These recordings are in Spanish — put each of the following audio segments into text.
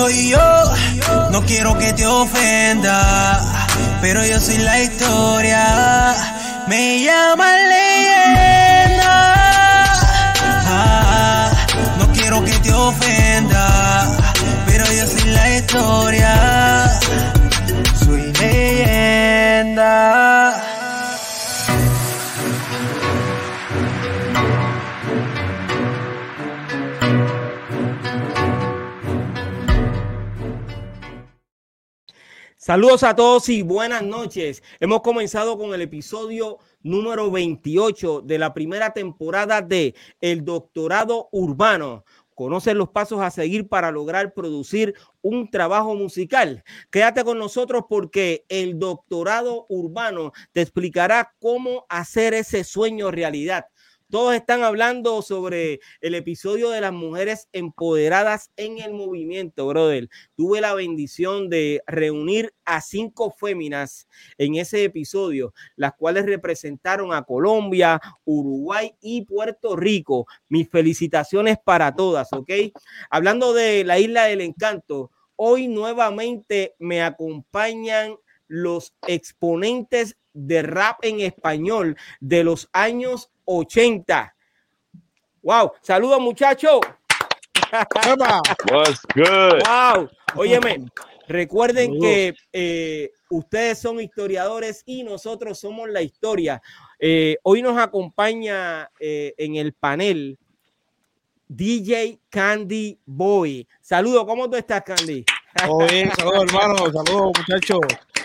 estoy yo. No quiero que te ofenda, pero yo soy la historia. Me llaman leyenda. Ah, no quiero que te ofenda, pero yo soy la historia. Saludos a todos y buenas noches. Hemos comenzado con el episodio número 28 de la primera temporada de El Doctorado Urbano. Conocen los pasos a seguir para lograr producir un trabajo musical. Quédate con nosotros porque el Doctorado Urbano te explicará cómo hacer ese sueño realidad. Todos están hablando sobre el episodio de las mujeres empoderadas en el movimiento, brother. Tuve la bendición de reunir a cinco féminas en ese episodio, las cuales representaron a Colombia, Uruguay y Puerto Rico. Mis felicitaciones para todas, ¿ok? Hablando de la isla del encanto, hoy nuevamente me acompañan los exponentes de rap en español de los años 80. Wow, saludos muchachos. What's good? Wow, óyeme, recuerden que eh, ustedes son historiadores y nosotros somos la historia. Eh, hoy nos acompaña eh, en el panel DJ Candy Boy. Saludos, ¿cómo tú estás, Candy? Todo bien, saludos hermano, saludos muchachos.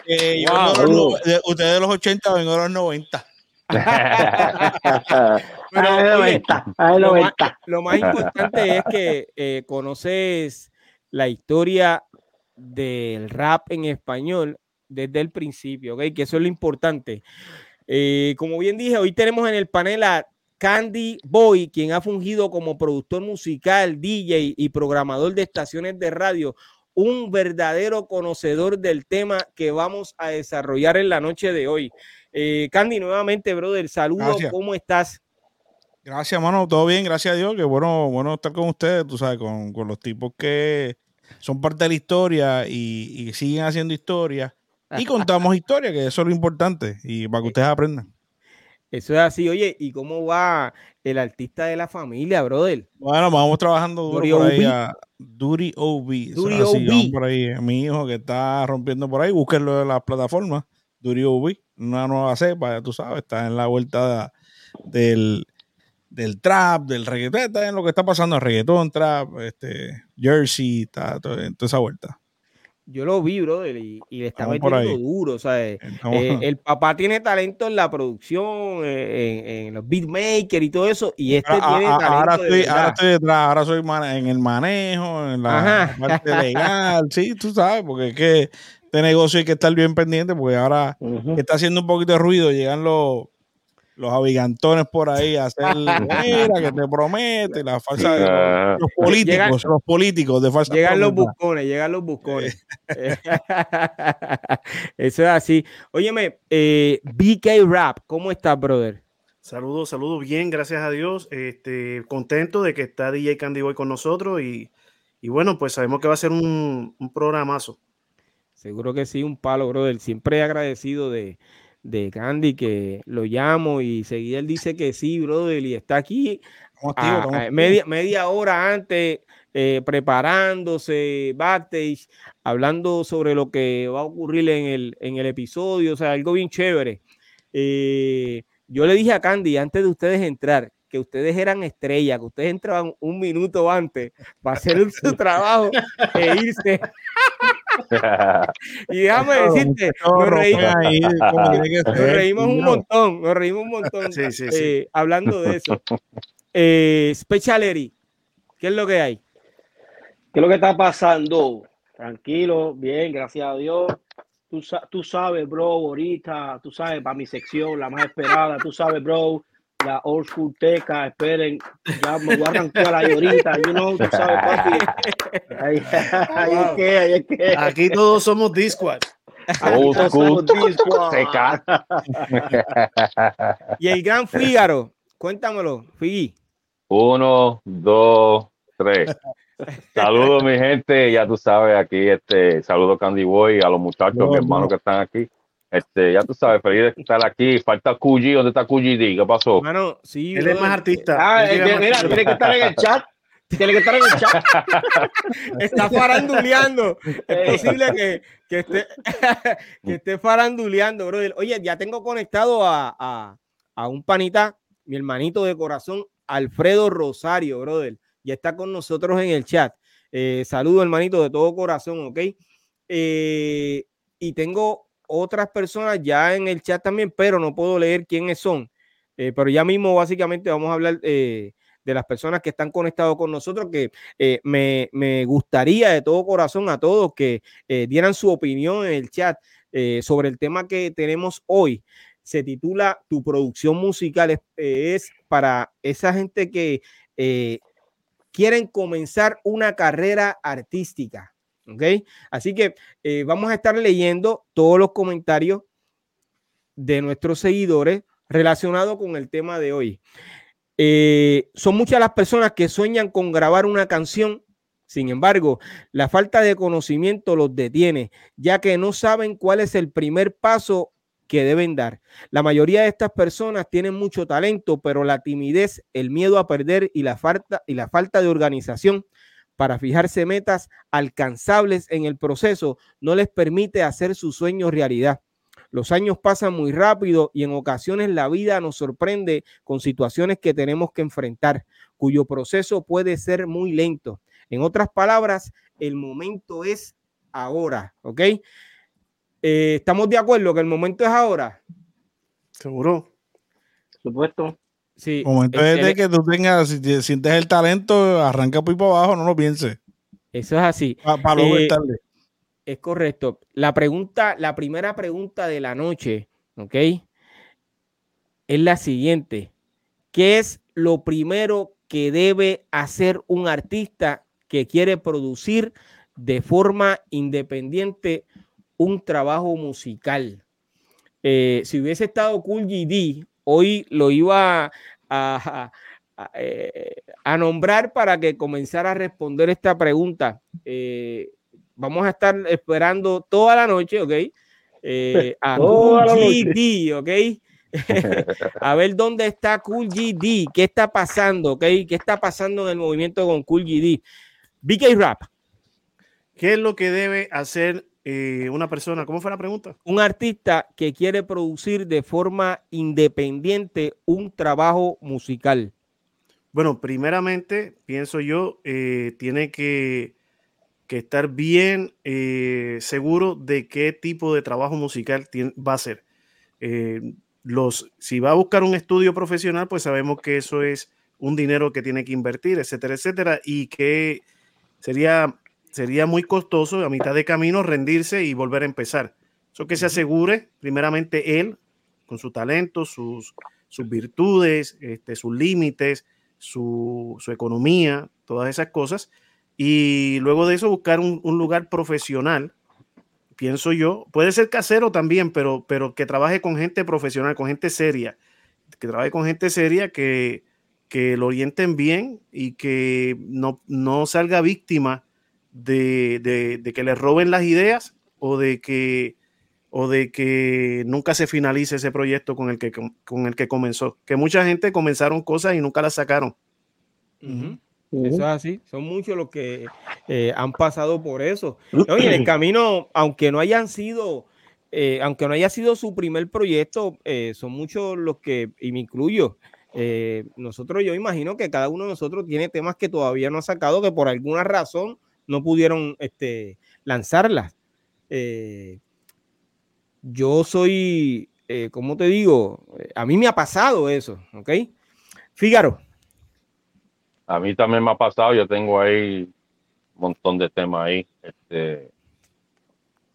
Eh, Wow. ustedes de los 80, vengo de los 90. Pero, Ay, oye, 90, ay, lo, más, 90. lo más importante es que eh, conoces la historia del rap en español desde el principio, ¿ok? Que eso es lo importante. Eh, como bien dije, hoy tenemos en el panel a Candy Boy, quien ha fungido como productor musical, DJ y programador de estaciones de radio, un verdadero conocedor del tema que vamos a desarrollar en la noche de hoy. Eh, Candy, nuevamente, brother, saludos, Gracias. ¿cómo estás? Gracias, hermano, todo bien, gracias a Dios. Que bueno, bueno estar con ustedes, tú sabes, con, con los tipos que son parte de la historia y, y siguen haciendo historia. Y contamos historia, que eso es lo importante, y para que ustedes aprendan. Eso es así, oye, ¿y cómo va el artista de la familia, brother? Bueno, vamos trabajando duro por ahí a Duty OB. así, OB. por ahí. Mi hijo que está rompiendo por ahí, búsquenlo en las plataformas. Duty OB, una nueva cepa, ya tú sabes, está en la vuelta del, del trap, del reggaetón, está en lo que está pasando, el reggaetón, trap, este, jersey, está todo- en toda esa vuelta. Yo lo vi, brother, y, y le está metiendo duro, ¿sabes? Estamos- Eh, el papá tiene talento en la producción, eh, en, en los beatmakers y todo eso, y este Ahora- tiene a- a- talento ahora, de estoy, ahora verdad. estoy detrás, ahora soy en el manejo, en la, Ajá. la parte legal, sí, tú sabes, porque es que este negocio hay que estar bien pendiente, porque ahora está haciendo un poquito de ruido, llegan los, los abigantones por ahí a hacer, mira, que te promete, la falsa, Ah. los políticos, Llegan- los políticos de falsa Llegan los buscones, llegan los buscones. Eso es así. Óyeme, eh, BK Rap, ¿cómo estás, brother? Saludos, saludos, bien, gracias a Dios. Este, contento de que está DJ Candy Boy con nosotros y, y bueno, pues sabemos que va a ser un, un programazo. Seguro que sí, un palo, brother. Siempre agradecido de, de Candy que lo llamo y seguida él dice que sí, brother, y está aquí a- a media, media hora antes, eh, preparándose, backstage, hablando sobre lo que va a ocurrir en el, en el episodio, o sea, algo bien chévere. Eh, yo le dije a Candy antes de ustedes entrar que ustedes eran estrellas, que ustedes entraban un minuto antes para hacer su trabajo e irse. Y déjame decirte, nos reímos, ahí, nos reímos un montón, nos reímos un montón Sí, sí, sí. eh, hablando de eso. Eh, Speciality, ¿qué es lo que hay? ¿Qué es lo que está pasando? Tranquilo, bien, gracias a Dios. Tú, sa- tú sabes, bro, ahorita, tú sabes, para mi sección, la más esperada, tú sabes, bro, la old school teca, esperen, ya me voy a arrancar ahí ahorita, you know, tú sabes, papi. Ahí, ahí es que, ahí es que. Aquí todos somos Discord. Old Todos school. Seca. Y el gran Fígaro, cuéntamelo, Figi. Uno, dos, tres. Saludos, mi gente. Ya tú sabes, aquí, este, saludo Candy Boy, a los muchachos, No, mis hermanos no. que están aquí. Este, ya tú sabes, feliz de estar aquí. Falta Cuyi, ¿dónde está Cuyi? ¿Qué pasó? Mano, sí. Él es más artista. Ah, Él eh, mira, tiene que estar en el chat. Tiene que estar en el chat. Está faranduleando. Es posible que, que esté, que esté faranduleando, brother. Oye, ya tengo conectado a, a, a un panita, mi hermanito de corazón, Alfredo Rosario, brother. Ya está con nosotros en el chat. Eh, saludo, hermanito, de todo corazón, ¿ok? Eh, y tengo otras personas ya en el chat también, pero no puedo leer quiénes son. Eh, pero ya mismo, básicamente, vamos a hablar eh, de las personas que están conectados con nosotros, que eh, me, me gustaría de todo corazón a todos que dieran su opinión en el chat sobre el tema que tenemos hoy. Se titula Tu producción musical es, para esa gente que quieren comenzar una carrera artística. ¿Ok? Así que eh, vamos a estar leyendo todos los comentarios de nuestros seguidores relacionados con el tema de hoy. Eh, son muchas las personas que sueñan con grabar una canción, sin embargo, la falta de conocimiento los detiene, ya que no saben cuál es el primer paso que deben dar. La mayoría de estas personas tienen mucho talento, pero la timidez, el miedo a perder y la falta, y la falta de organización para fijarse metas alcanzables en el proceso no les permite hacer sus sueños realidad. Los años pasan muy rápido y en ocasiones la vida nos sorprende con situaciones que tenemos que enfrentar, cuyo proceso puede ser muy lento. En otras palabras, el momento es ahora, ¿ok? Eh, ¿Estamos de acuerdo que el momento es ahora? Seguro. Por supuesto. Sí. Momento es de que tú tengas, si te- sientes el talento, arranca por para abajo, no lo pienses. Eso es así. Para luego Eh, tarde. Es correcto. La pregunta, la primera pregunta de la noche, ¿ok? Es la siguiente. ¿Qué es lo primero que debe hacer un artista que quiere producir de forma independiente un trabajo musical? Eh, si hubiese estado Cool GD, hoy lo iba a, a- a, eh, a nombrar para que comenzara a responder esta pregunta. Eh, vamos a estar esperando toda la noche, ¿ok? Eh, a Cool. GD, ¿ok? a ver dónde está Cool GD, qué está pasando, ¿ok? ¿Qué está pasando en el movimiento con Cool GD? BK Rap, ¿Qué es lo que debe hacer eh, una persona? ¿Cómo fue la pregunta? un artista que quiere producir de forma independiente un trabajo musical. Bueno, primeramente, pienso yo, eh, tiene que, que estar bien eh, seguro de qué tipo de trabajo musical va a. Eh, los, si va a buscar un estudio profesional, pues sabemos que eso es un dinero que tiene que invertir, etcétera, etcétera, y que sería, sería muy costoso a mitad de camino rendirse y volver a empezar. Eso que se asegure, primeramente él, con su talento, sus, sus virtudes, este, sus límites, su, su economía, todas esas cosas, y luego de eso buscar un, un lugar profesional, pienso yo, puede ser casero también, pero, pero que trabaje con gente profesional, con gente seria, que trabaje con gente seria que, que lo orienten bien y que no, no salga víctima de, de- de que le roben las ideas o de que o de que nunca se finalice ese proyecto con el que, con, el que comenzó. Que mucha gente comenzaron cosas y nunca las sacaron. Eso es así. Son muchos los que eh, han pasado por eso. Oye, en el camino, aunque no hayan sido, eh, aunque no haya sido su primer proyecto, eh, son muchos los que, y me incluyo, eh, nosotros, yo imagino que cada uno de nosotros tiene temas que todavía no ha sacado, que por alguna razón no pudieron este, lanzarlas. Eh, yo soy, eh, ¿cómo te digo? Eh, A mí me ha pasado eso, ¿ok? Fígaro. A mí también me ha pasado, yo tengo ahí un montón de temas ahí. Este,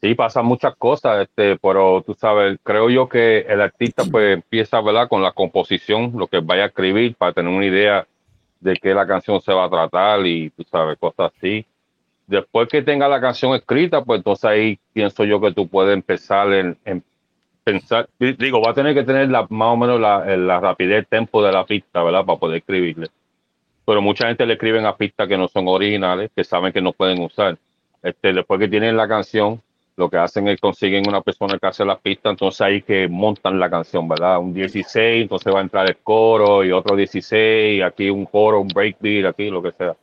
sí, pasan muchas cosas, este, pero tú sabes, creo yo que el artista pues empieza, ¿verdad? Con la composición, lo que vaya a escribir para tener una idea de qué la canción se va a tratar y tú sabes, cosas así. Después que tenga la canción escrita, pues entonces ahí pienso yo que tú puedes empezar en, en pensar, digo, va a tener que tener la, más o menos la, la rapidez, el tempo de la pista, ¿verdad? Para poder escribirle. pero mucha gente le escriben a pistas que no son originales, que saben que no pueden usar. Este, después que tienen la canción, lo que hacen es consiguen una persona que hace la pista, entonces ahí que montan la canción, ¿verdad? Un 16, entonces va a entrar el coro y otro 16, aquí un coro, un breakbeat, aquí lo que sea.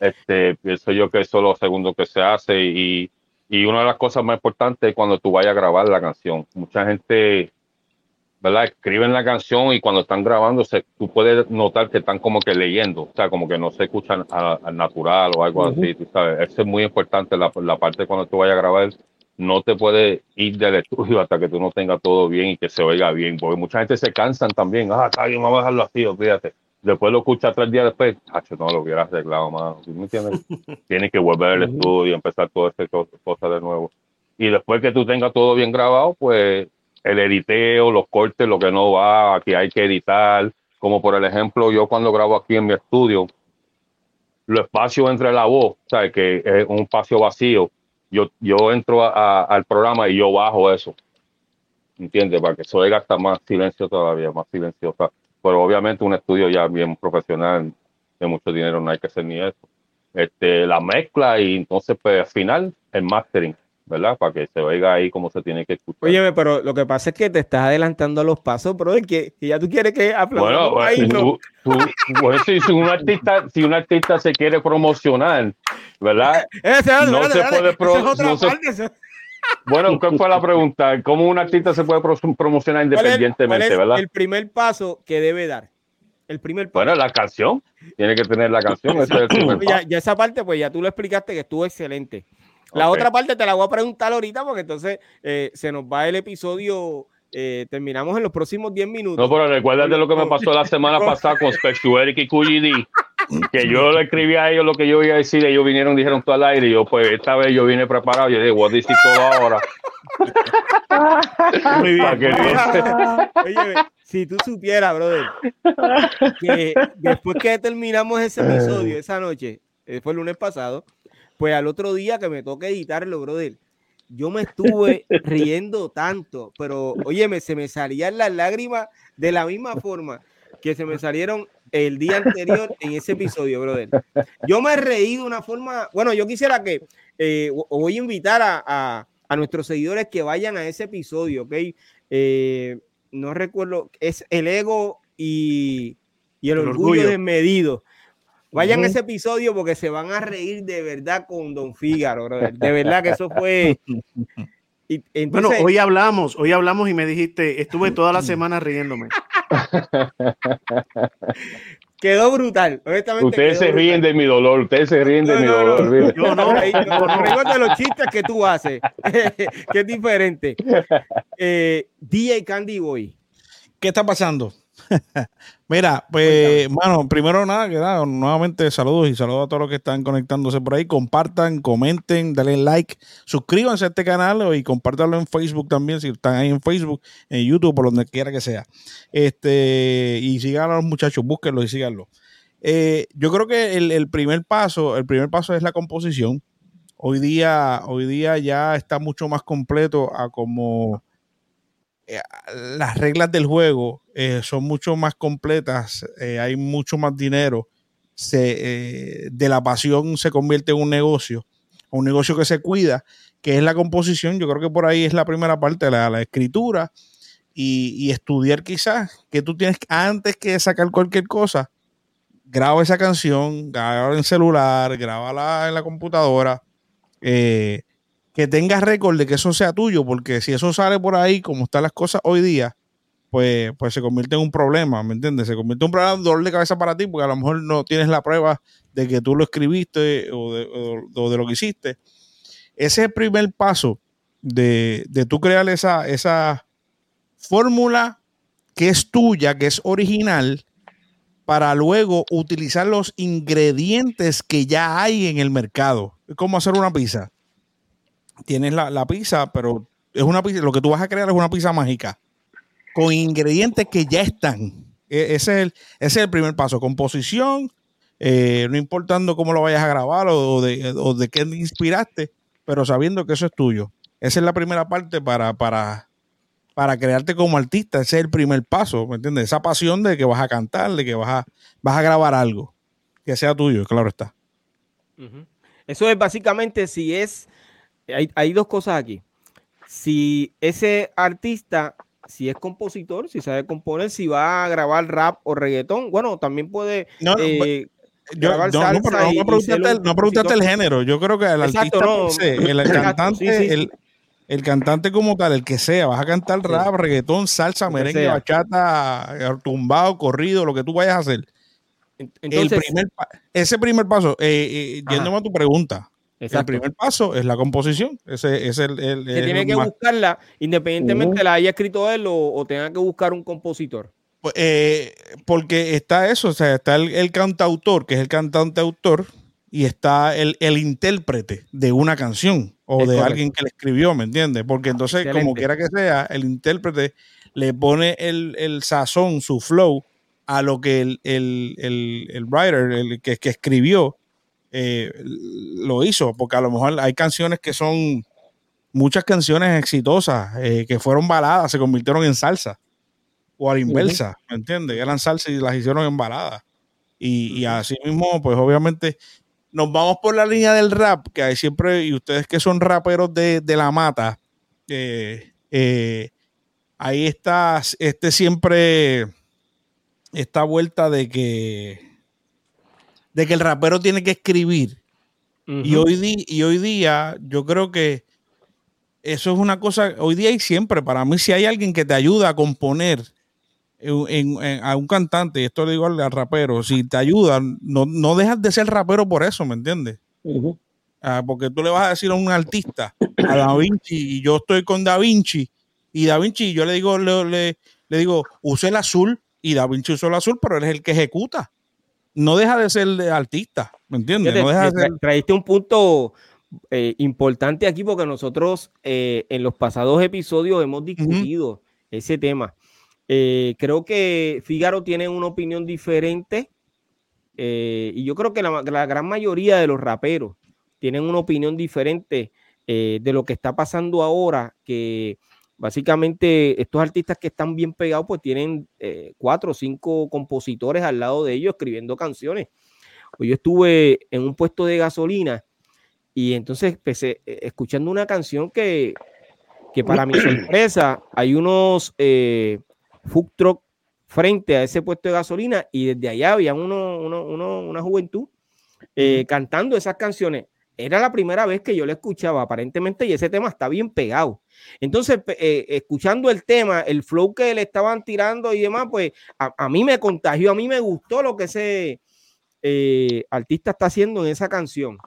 Este, pienso yo que eso es lo segundo que se hace y, y una de las cosas más importantes es cuando tú vayas a grabar la canción. Mucha gente, ¿verdad? Escriben la canción y cuando están grabando, se, tú puedes notar que están como que leyendo, o sea, como que no se escuchan al natural o algo así, tú sabes. Eso es muy importante, la, la parte cuando tú vayas a grabar, no te puedes ir del estudio hasta que tú no tengas todo bien y que se oiga bien, porque mucha gente se cansan también, ah, está bien, vamos a dejarlo así, fíjate después lo escucha tres días después, Hacho, no lo hubiera arreglado, más. me entiendes? Tienes que volver al estudio y empezar todo este cosa de nuevo. Y después que tú tengas todo bien grabado, pues el editeo, los cortes, lo que no va, aquí hay que editar. Como por el ejemplo, yo cuando grabo aquí en mi estudio, los espacios entre la voz, ¿sabes? Que es un espacio vacío. Yo, yo entro al programa y yo bajo eso. ¿Entiendes? Para que oiga hasta más silencio todavía, más silenciosa pero obviamente un estudio ya bien profesional de mucho dinero no hay que hacer ni eso. Este, la mezcla y entonces pues al final el mastering, ¿verdad? Para que se oiga ahí como se tiene que escuchar. Oye, pero lo que pasa es que te estás adelantando a los pasos, bro, que, que ya tú quieres que Bueno, ahí, tú, si, si, un artista, si un artista se quiere promocionar, ¿verdad? no se puede promocionar. Bueno, ¿cuál fue la pregunta? ¿Cómo un artista se puede promocionar independientemente, verdad? El primer paso que debe dar. El primer paso. Bueno, la canción. Tiene que tener la canción. ya, esa parte, pues ya tú lo explicaste que estuvo excelente. La otra parte te la voy a preguntar ahorita porque entonces eh, se nos va el episodio. Eh, terminamos en los próximos 10 minutos. No, pero recuérdate lo que me pasó la semana pasada con Eric y QGD que yo le escribí a ellos lo que yo iba a decir, ellos vinieron, dijeron todo al aire, y yo, pues esta vez yo vine preparado, yo dije, voy a decir todo ahora. Muy bien. Oye, si tú supieras, brother, que después que terminamos ese episodio esa noche, eh, fue el lunes pasado, pues al otro día que me toca editarlo, brother, yo me estuve riendo tanto, pero óyeme, se me salían las lágrimas de la misma forma que se me salieron el día anterior en ese episodio, brother. Yo me he reído de una forma, bueno, yo quisiera que eh, voy a invitar a, nuestros seguidores que vayan a ese episodio, ¿ok? Eh, no recuerdo, es el ego y, el, orgullo, desmedido. Vayan a ese episodio porque se van a reír de verdad con Don Fígaro, brother. De verdad que eso fue... bueno, hoy hablamos, hoy hablamos y me dijiste, estuve toda la semana riéndome. Quedó brutal. ustedes se ríen de mi dolor, ustedes se ríen de mi dolor. Yo no, no, de los chistes que tú haces, que es diferente. Eh, DJ Candy Boy. ¿Qué está pasando? Mira, pues, mano, primero nada, que nada, nuevamente saludos y saludos a todos los que están conectándose por ahí. Compartan, comenten, denle like, suscríbanse a este canal y compártanlo en Facebook también, si están ahí en Facebook, en YouTube, por donde quiera que sea. Este, y sigan a los muchachos, búsquenlo y síganlo. Eh, yo creo que el, el, primer paso, el primer paso es la composición. Hoy día, hoy día ya está mucho más completo a como las reglas del juego eh, son mucho más completas, eh, hay mucho más dinero, se, de la pasión se convierte en un negocio, un negocio que se cuida, que es la composición, yo creo que por ahí es la primera parte, la, la escritura y, estudiar quizás que tú tienes antes que sacar cualquier cosa, graba esa canción, graba en celular, grábala en la computadora. Eh, que tengas récord de que eso sea tuyo, porque si eso sale por ahí, como están las cosas hoy día, pues, pues se convierte en un problema, ¿me entiendes? Se convierte en un problema, dolor de cabeza para ti, porque a lo mejor no tienes la prueba de que tú lo escribiste o de, lo que hiciste. Ese es el primer paso de, de tú crear esa, esa fórmula que es tuya, que es original, para luego utilizar los ingredientes que ya hay en el mercado. Es como hacer una pizza tienes la, pizza, pero es una pizza, lo que tú vas a crear es una pizza mágica con ingredientes que ya están. E, ese es el, es el primer paso. Composición, eh, no importando cómo lo vayas a grabar o de, o de qué te inspiraste, pero sabiendo que eso es tuyo. Esa es la primera parte para, para, para crearte como artista. Ese es el primer paso, ¿me entiendes? Esa pasión de que vas a cantar, de que vas a, vas a grabar algo. que sea tuyo, claro está. Eso es básicamente si es, hay, hay dos cosas aquí. Si ese artista, si es compositor, si sabe componer, si va a grabar rap o reggaetón, bueno, también puede No, no, eh, Yo, grabar no, salsa no preguntaste, el, no preguntaste el género. Yo creo que el Exacto, artista, el, cantante, sí, sí, sí. El, el cantante como tal, el que sea, vas a cantar Sí. rap, reggaetón, salsa, merengue, sea. bachata, tumbado, corrido, lo que tú vayas a hacer. Entonces, primer ese primer paso, eh, eh, yéndome a tu pregunta, exacto. el primer paso es la composición. Ese es el, el- tiene que más- buscarla, independientemente la haya escrito él o, o tenga que buscar un compositor. Pues, eh, porque está eso, o sea, está el, el cantautor, que es el cantante autor, y está el, el intérprete de una canción o Es de correcto. alguien que le escribió, ¿me entiendes? Porque entonces, como quiera que sea, el intérprete le pone el, el sazón, su flow, a lo que el, el, el, el writer, el que, que escribió, eh, lo hizo, porque a lo mejor hay canciones que son muchas canciones exitosas, eh, que fueron baladas, se convirtieron en salsa o a la inversa, ¿me entiendes? Eran salsa y las hicieron en balada. Y, y así mismo, pues obviamente nos vamos por la línea del rap, que hay siempre, y ustedes que son raperos de, de la mata, eh, eh, ahí está este siempre, esta vuelta de que, de que el rapero tiene que escribir. Y hoy, di- y hoy día yo creo que eso es una cosa, hoy día y siempre, para mí si hay alguien que te ayuda a componer en- en- en- a un cantante, y esto le digo al, al rapero, si te ayuda, no, no dejas de ser rapero por eso, ¿me entiendes? Ah, porque tú le vas a decir a un artista, a Da Vinci, y yo estoy con Da Vinci, y Da Vinci, yo le digo, le, le- le digo, use el azul, y Da Vinci usó el azul, pero él es el que ejecuta. No deja de ser artista, ¿me entiendes? Fíjate, No deja de ser traíste un punto eh, importante aquí porque nosotros eh, en los pasados episodios hemos discutido ese tema. Eh, creo que Fígaro tiene una opinión diferente y yo creo que la, la gran mayoría de los raperos tienen una opinión diferente de lo que está pasando ahora, que básicamente estos artistas que están bien pegados pues tienen eh, cuatro o cinco compositores al lado de ellos escribiendo canciones. Pues yo estuve en un puesto de gasolina y entonces empecé eh, escuchando una canción que, que para mi sorpresa hay unos eh, food truck frente a ese puesto de gasolina y desde allá había uno, uno- uno- una juventud eh, cantando esas canciones. Era la primera vez que yo lo escuchaba aparentemente y ese tema está bien pegado. Entonces, eh, escuchando el tema, el flow que le estaban tirando y demás, pues a, a mí me contagió, a mí me gustó lo que ese eh, artista está haciendo en esa canción.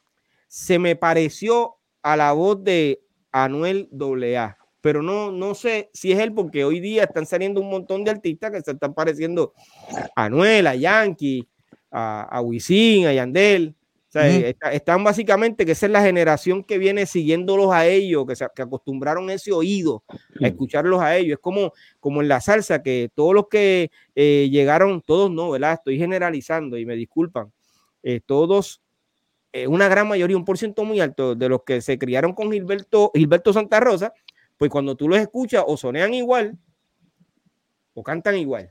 Se me pareció a la voz de Anuel AA, pero no, no sé si es él porque hoy día están saliendo un montón de artistas que se están pareciendo a Anuel, a Yankee, a, a Wisin, a Yandel. O sea, está- están básicamente que esa es la generación que viene siguiéndolos a ellos, que, se, que acostumbraron ese oído a escucharlos a ellos. Es como, como en la salsa, que todos los que eh, llegaron, todos no, ¿verdad? Estoy generalizando y me disculpan. eh, todos, eh, una gran mayoría, un por ciento muy alto de los que se criaron con Gilberto, Gilberto Santa Rosa, pues cuando tú los escuchas o sonean igual o cantan igual.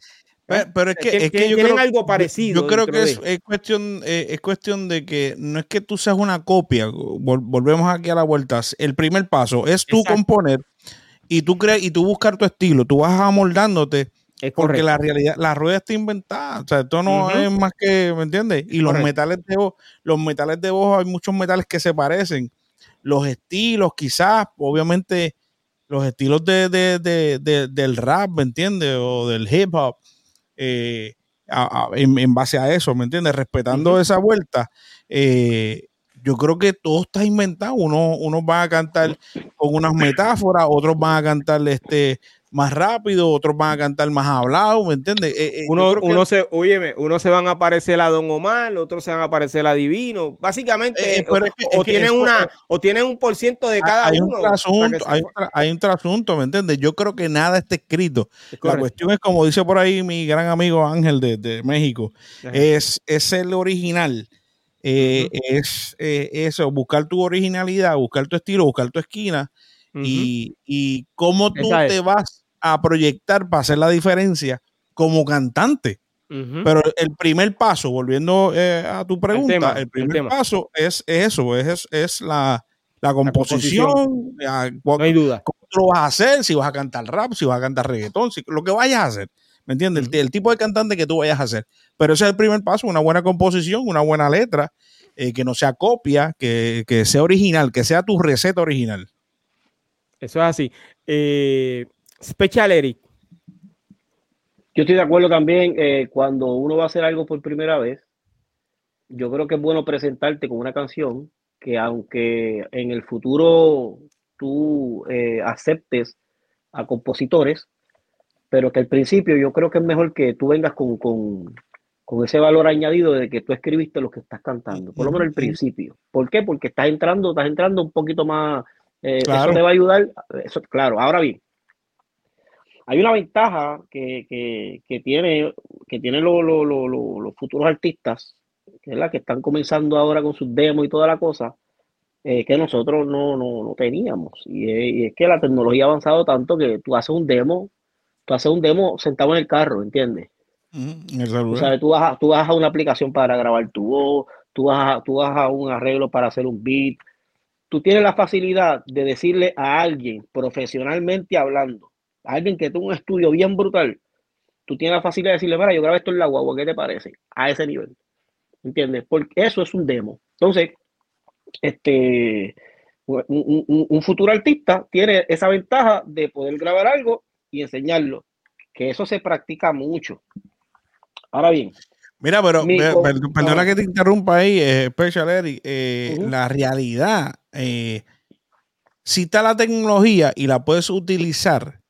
Pe- Pero es que, es que tien- yo tienen creo, algo yo- parecido Yo creo que es, es cuestión, eh, es cuestión de que no es que tú seas una copia. vol- volvemos aquí a la vuelta. El primer paso es tú Exacto. componer y tú crees y tú buscar tu estilo. Tú vas amoldándote Es porque la realidad, la rueda está inventada. O sea, esto no es más que, ¿me entiendes? Y los Correcto. metales de voz, los metales de voz, hay muchos metales que se parecen. Los estilos, quizás, obviamente, los estilos de, de- de- de- del rap, ¿me entiendes? O del hip hop, eh, a- a- en, en base a eso, ¿me entiendes? Respetando esa vuelta, eh, yo creo que todo está inventado. Uno, unos van a cantar con unas metáforas, otros van a cantar este más rápido, otros van a cantar más hablado, ¿me entiendes? Eh, eh, Uno, que- uno se, óyeme, uno se van a parecer a Don Omar, otros se van a parecer a Divino. Básicamente, Eh, pero o, es que- o es que tienen eso- una, o tienen un por ciento de cada hay uno. un para que trasunto, se- hay un, tra- hay un trasunto, ¿me entiendes? Yo creo que nada está escrito. Es La cuestión es, como dice por ahí mi gran amigo Ángel de, de México, Ajá. es, es el original. Eh, Es eh, eso, buscar tu originalidad, buscar tu estilo, buscar tu esquina y, y cómo tú Esa es. te vas a proyectar para hacer la diferencia como cantante. Pero el primer paso, volviendo eh, a tu pregunta, tema, el primer paso es, es eso, es, es la, la composición, la- No hay duda. cómo tú lo vas a hacer, si vas a cantar rap, si vas a cantar reggaetón, si- lo que vayas a hacer. ¿Me entiendes? El- El, tipo de cantante que tú vayas a hacer. Pero ese es el primer paso, una buena composición, una buena letra, eh, que no sea copia, que, que sea original, que sea tu receta original. Eso es así. Eh, Special Eric. Yo estoy de acuerdo también, eh, cuando uno va a hacer algo por primera vez, yo creo que es bueno presentarte con una canción que aunque en el futuro tú eh, aceptes a compositores, pero que al principio yo creo que es mejor que tú vengas con, con- con ese valor añadido de que tú escribiste lo que estás cantando, por lo menos al principio. ¿Por qué? Porque estás entrando, estás entrando un poquito más, eh, Claro. eso te va a ayudar, eso, claro, ahora bien, hay una ventaja que, que, que tiene, que tienen los, futuros artistas, que es la que están comenzando ahora con sus demos y toda la cosa, eh, que nosotros no, no, no teníamos. Y es, y es que la tecnología ha avanzado tanto que tú haces un demo, tú haces un demo sentado en el carro, ¿entiendes? Tú celular. sabes, tú vas, a, tú vas a una aplicación para grabar tu voz, tú vas, a, tú vas a un arreglo para hacer un beat. Tú tienes la facilidad de decirle a alguien, profesionalmente hablando, a alguien que tuvo un estudio bien brutal, tú tienes la facilidad de decirle, mira, yo grabé esto en la guagua, ¿qué te parece? A ese nivel. ¿Entiendes? Porque eso es un demo. Entonces, este, un, un- un- futuro artista tiene esa ventaja de poder grabar algo y enseñarlo, que eso se practica mucho. Ahora bien, Mira, pero Mi- perdona que te interrumpa ahí, eh, Special Eric. eh. La realidad, eh, si está la tecnología y la puedes utilizar,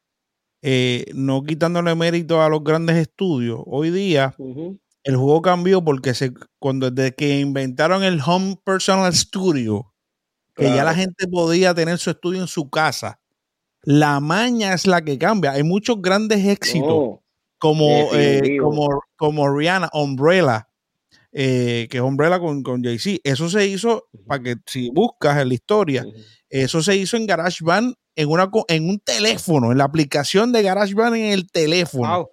eh, no quitándole mérito a los grandes estudios, hoy día el juego cambió porque se, cuando desde que inventaron el Home Personal Studio, que ya la gente podía tener su estudio en su casa, la maña es la que cambia. Hay muchos grandes éxitos como, eh, como, como Rihanna, Umbrella, eh, que es Umbrella con, con Jay-Z. Eso se hizo, para que si buscas en la historia, eso se hizo en GarageBand, en, una, en un teléfono, en la aplicación de GarageBand en el teléfono. Wow.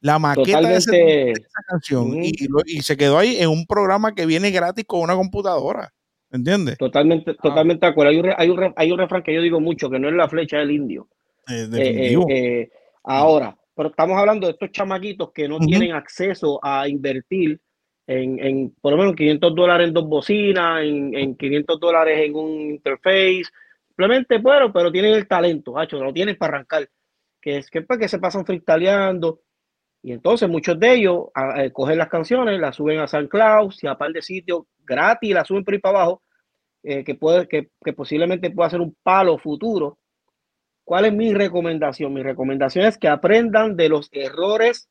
La maqueta de, ese- totalmente, de esa canción. Y, lo- y se quedó ahí en un programa que viene gratis con una computadora. ¿Entiendes? totalmente, totalmente de acuerdo. Hay un, hay, un hay un refrán que yo digo mucho, que no es la flecha del indio. Eh, Eh, eh, eh, ahora, pero estamos hablando de estos chamaquitos que no tienen acceso a invertir en, en por lo menos 500 dólares en dos bocinas, en, en 500 dólares en un interface. Simplemente, bueno, pero tienen el talento, hacho, lo tienen para arrancar. Que es que, que se pasan freestyleando. Y entonces muchos de ellos cogen las canciones, las suben a SoundCloud, si a par de sitios gratis, las suben por ahí para abajo, eh, que, puede, que, que posiblemente pueda ser un palo futuro. ¿Cuál es mi recomendación? Mi recomendación es que aprendan de los errores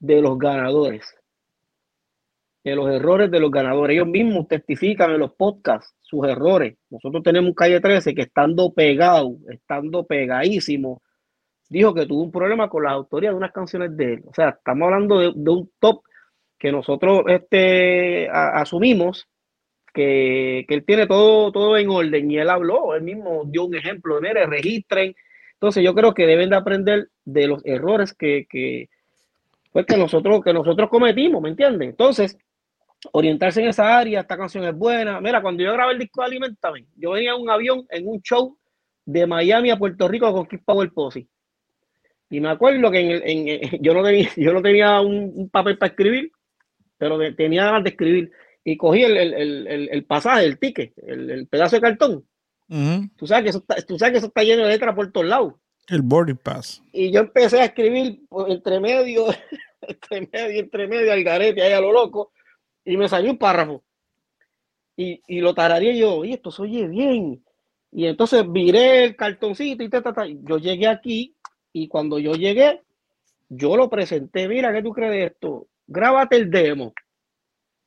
de los ganadores. De los errores de los ganadores. Ellos mismos testifican en los podcasts sus errores. Nosotros tenemos un calle 13 que estando pegado, estando pegadísimo, dijo que tuvo un problema con las autorías de unas canciones de él. O sea, estamos hablando de, de un top que nosotros este, asumimos que, que él tiene todo, todo en orden y él habló, él mismo dio un ejemplo, mire, registren. Entonces yo creo que deben de aprender de los errores que, que, pues, que, nosotros, que nosotros cometimos, ¿me entiendes? Entonces, orientarse en esa área, esta canción es buena. Mira, cuando yo grabé el disco de Alimentame, yo venía en un avión en un show de Miami a Puerto Rico con Kid Power Posse. Y me acuerdo que en el- en- en- yo no tenía, yo no tenía un, un papel para escribir, pero de- tenía ganas de escribir. Y cogí el, el- el- el- el pasaje, el ticket, el, el pedazo de cartón. Ujú. Tú sabes, que eso está, tú sabes que eso está lleno de letras por todos lados. El boarding pass. Y yo empecé a escribir por entre medio, entre medio, entre medio, al garete, ahí a lo loco, y me salió un párrafo. Y, y lo tararía yo, oye, esto se oye bien. Y entonces viré el cartoncito y ta, ta, ta. Yo llegué aquí, y cuando yo llegué, yo lo presenté. Mira, ¿qué tú crees de esto? Grábate el demo.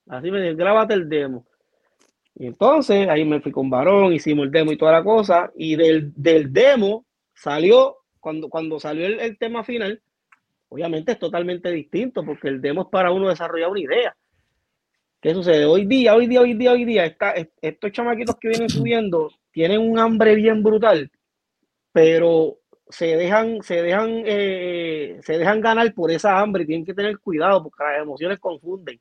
Así me dijo, grábate el demo. Y entonces ahí me fui con varón, hicimos el demo y toda la cosa. Y del, del demo salió, cuando, cuando salió el, el tema final, obviamente es totalmente distinto, porque el demo es para uno desarrollar una idea. ¿Qué sucede? Hoy día, hoy día, hoy día, hoy día, está, estos chamaquitos que vienen subiendo tienen un hambre bien brutal, pero se dejan, se dejan, eh, se dejan ganar por esa hambre y tienen que tener cuidado porque las emociones confunden.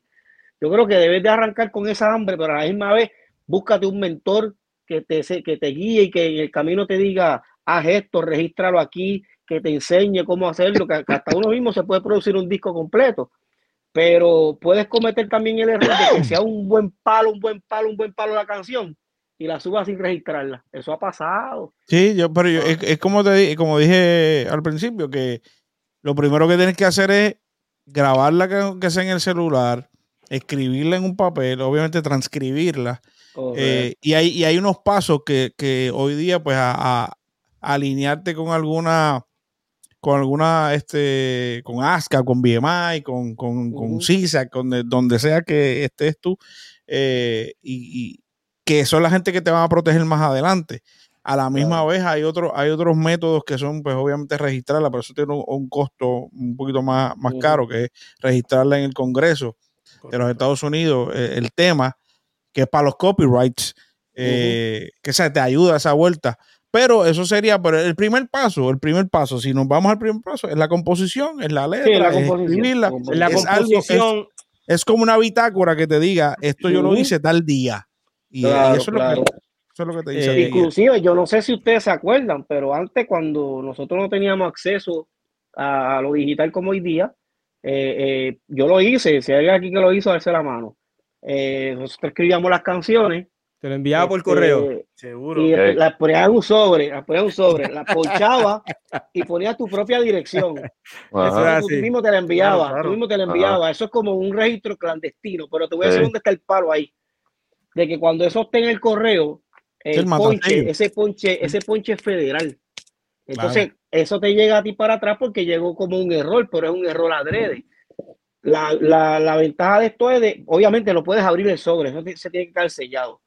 Yo creo que debes de arrancar con esa hambre, pero a la misma vez búscate un mentor que te, que te guíe y que en el camino te diga, haz esto, regístralo aquí, que te enseñe cómo hacerlo, que, hasta uno mismo se puede producir un disco completo, pero puedes cometer también el error de que sea un buen palo, un buen palo, un buen palo la canción y la subas sin registrarla. Eso ha pasado. Sí, yo, pero yo, es, como te como dije al principio, que lo primero que tienes que hacer es grabarla que, que sea en el celular, escribirla en un papel, obviamente transcribirla. Eh, y, hay, y hay unos pasos que, que hoy día, pues, a, alinearte con alguna con alguna, este, con ASCA, con BMI, con, con, con CISA, con donde sea que estés tú, eh, y, que son la gente que te van a proteger más adelante. A la misma vez hay, otro, hay otros métodos que son, pues obviamente registrarla, pero eso tiene un, costo un poquito más, más caro, que es registrarla en el Congreso de los Estados Unidos, eh, el tema, que es para los copyrights, eh, que se te ayuda a esa vuelta. Pero eso sería pero el primer paso, el primer paso, si nos vamos al primer paso, es la composición, es la letra, la es escribirla, la composición. es, como una bitácora que te diga, esto yo lo hice tal día. Y, eso, es lo que, te dice. Eh, inclusive, yo no sé si ustedes se acuerdan, pero antes cuando nosotros no teníamos acceso a, lo digital como hoy día, eh, eh, yo lo hice, si hay alguien aquí que lo hizo, darse la mano. nosotros escribíamos las canciones te lo enviaba por correo. Este, Seguro. Y la ponía en un sobre, la ponía en un sobre, la ponchaba y ponía tu propia dirección. Eso tú mismo te la enviaba, tú mismo te la enviaba. Eso es como un registro clandestino, pero te voy a decir dónde está el palo ahí. De que cuando eso esté en el correo, el ponche, ese ponche, ese ponche es federal. Entonces, eso te llega a ti para atrás porque llegó como un error, pero es un error adrede. La, la, la ventaja de esto es de, obviamente, no puedes abrir el sobre, eso se tiene que estar sellado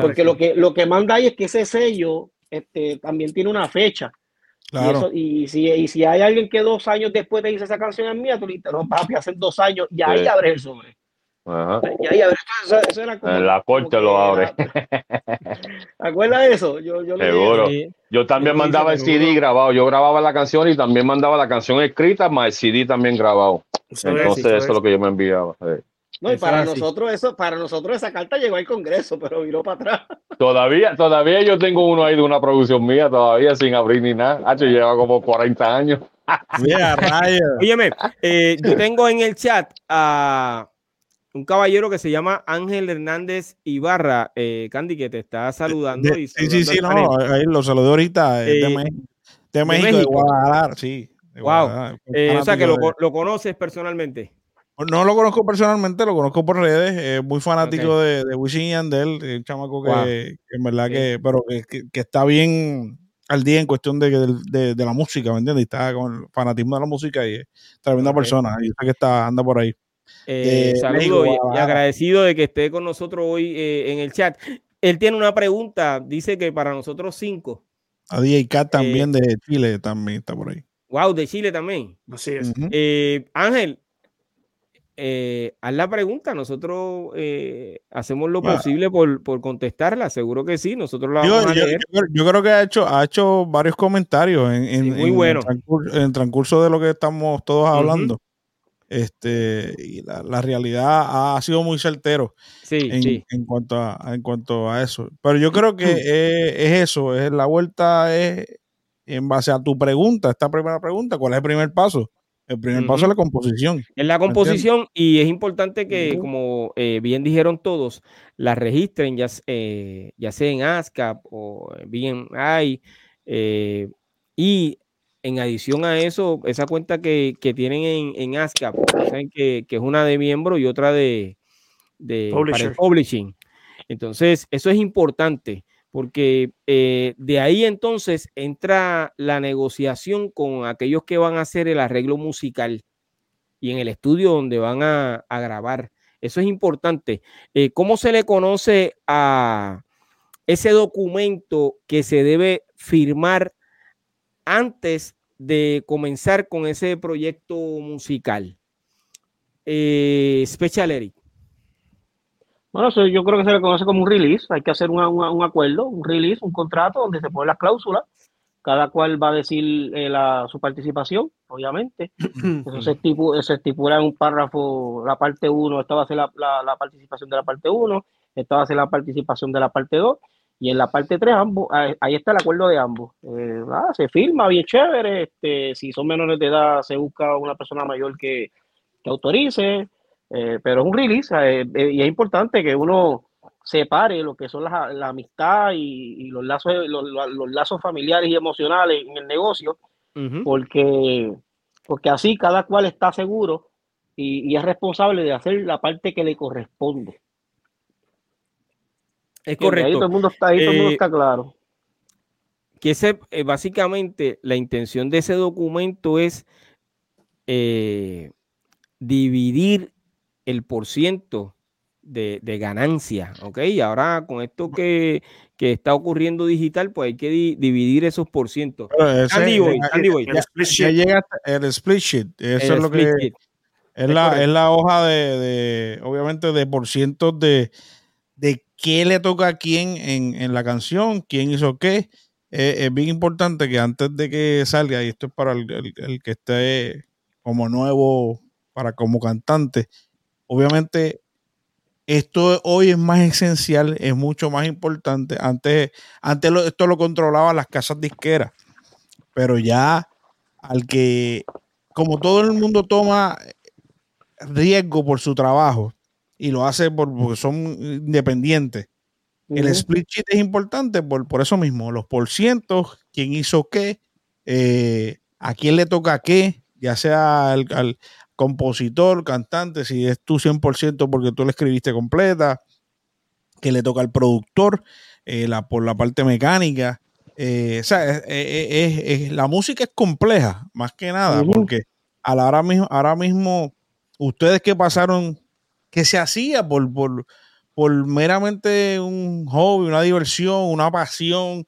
porque lo que, lo que manda ahí es que ese sello este, también tiene una fecha. Y, si, y si hay alguien que dos años después te dice esa canción es mía, tú le dices, no, papi, hace dos años, y ahí abre el sobre. Y ahí abre. Eso, era como, en la corte lo abre. ¿Acuerdas de eso? Yo, yo Seguro. yo también mandaba el CD grabado. Yo grababa la canción y también mandaba la canción escrita, más el CD también grabado. Entonces, eso es lo que yo me enviaba. No, y para nosotros eso, para nosotros esa carta llegó al Congreso, pero viró para atrás. Todavía, todavía yo tengo uno ahí de una producción mía, todavía sin abrir ni nada. Hacho, lleva como 40 años. Mira, Óyeme, eh, yo tengo en el chat a un caballero que se llama Ángel Hernández Ibarra, eh, Candy, que te está saludando. sí, sí, sí, no, ahí lo saludé ahorita, de, eh, México, de, México, de Guadalajara, sí. wow. Eh, o sea, que lo, lo conoces personalmente. No lo conozco personalmente, lo conozco por redes. Es muy fanático de, de Wisin y Yandel, un chamaco que, en verdad que, pero que, está bien al día en cuestión de, de, la música, ¿me entiendes? Y está con el fanatismo de la música y es tremenda persona. Y que está, anda por ahí. Eh, saludo y, agradecido de que esté con nosotros hoy eh, en el chat. Él tiene una pregunta, dice que para nosotros cinco. A DJ Cat también eh, de Chile también está por ahí. Wow, de Chile también. Así es. Ángel, eh, haz la pregunta, nosotros eh, hacemos lo posible por, por, contestarla, seguro que sí, nosotros la vamos yo, a leer. Yo, creo que ha hecho, ha hecho varios comentarios en, en, muy bueno. en, el transcurso de lo que estamos todos hablando. Este, y la, realidad ha sido muy certero sí, en, sí. en, cuanto a, en cuanto a eso. Pero yo creo que es, eso, es la vuelta es en base a tu pregunta, esta primera pregunta, ¿cuál es el primer paso? El primer paso es la composición. En la composición, y es importante que, como eh, bien dijeron todos, la registren, ya, eh, ya sea en ASCAP o bien hay. Eh, y en adición a eso, esa cuenta que, tienen en, en ASCAP, saben que, es una de miembro y otra de, de publishing. Entonces, eso es importante porque eh, de ahí entonces entra la negociación con aquellos que van a hacer el arreglo musical y en el estudio donde van a, grabar. Eso es importante. Eh, ¿Cómo se le conoce a ese documento que se debe firmar antes de comenzar con ese proyecto musical? Eh, Special Eric. Bueno, yo creo que se le conoce como un release. Hay que hacer un acuerdo, un release, un contrato donde se ponen las cláusulas cada cual va a decir eh, la, su participación, obviamente. Eso se, estipula, se estipula en un párrafo, la parte 1, esta va a ser la, la, la participación de la parte 1, esta va a ser la participación de la parte 2, y en la parte 3, ambos, ahí está el acuerdo de ambos. Eh, ah, se firma bien chévere. Este, si son menores de edad, se busca una persona mayor que, que autorice. Eh, pero es un release eh, y es importante que uno separe lo que son la, la amistad y, y, los, lazos, los, los, lazos familiares y emocionales en el negocio, uh -huh. porque, porque así cada cual está seguro y, y es responsable de hacer la parte que le corresponde. Es correcto. Ahí todo el mundo está, ahí todo el mundo Eh, está claro. que ese, eh, básicamente la intención de ese documento es eh, dividir el porciento de, de ganancia, ¿ok? Y ahora con esto que, que está ocurriendo digital, pues hay que di- dividir esos Andy Boy. El split sheet. llega hasta el split sheet. Eso el es lo que sheet. es Es la, es la hoja de, de, obviamente, de porcientos de, de qué le toca a quién en, en la canción, quién hizo qué. Eh, es bien importante que antes de que salga, y esto es para el, el- el que esté como nuevo, para como cantante, obviamente esto hoy es más esencial, es mucho más importante. Antes, antes lo- esto lo controlaban las casas disqueras, pero ya al que, como todo el mundo toma riesgo por su trabajo y lo hace por, porque son independientes, el split sheet es importante por, por eso mismo, los porcientos, quién hizo qué, eh, a quién le toca qué, ya sea al, al compositor, cantante, si es tú 100% porque tú la escribiste completa, que le toca al productor, eh, la, por la parte mecánica. eh, o sea, es- es- es- es- la música es compleja, más que nada, porque a la hora mismo, ahora mismo, ustedes que pasaron, que se hacía por, por, por meramente un hobby, una diversión, una pasión.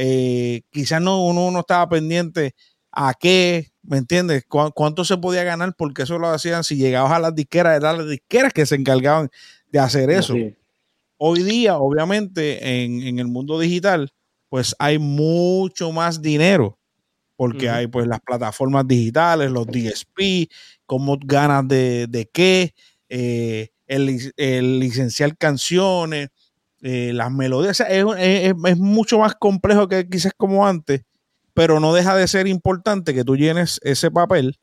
eh, quizás no, uno no estaba pendiente a qué, ¿me entiendes? ¿Cu- ¿Cuánto se podía ganar? Porque eso lo hacían, si llegabas a las disqueras, eran las disqueras que se encargaban de hacer eso. Hoy día, obviamente, en, en el mundo digital, pues hay mucho más dinero, porque hay pues las plataformas digitales, los DSP, cómo ganas de, de qué, eh, el, el licenciar canciones, eh, las melodías, o sea, es, es- es mucho más complejo que quizás como antes, pero no deja de ser importante que tú llenes ese papel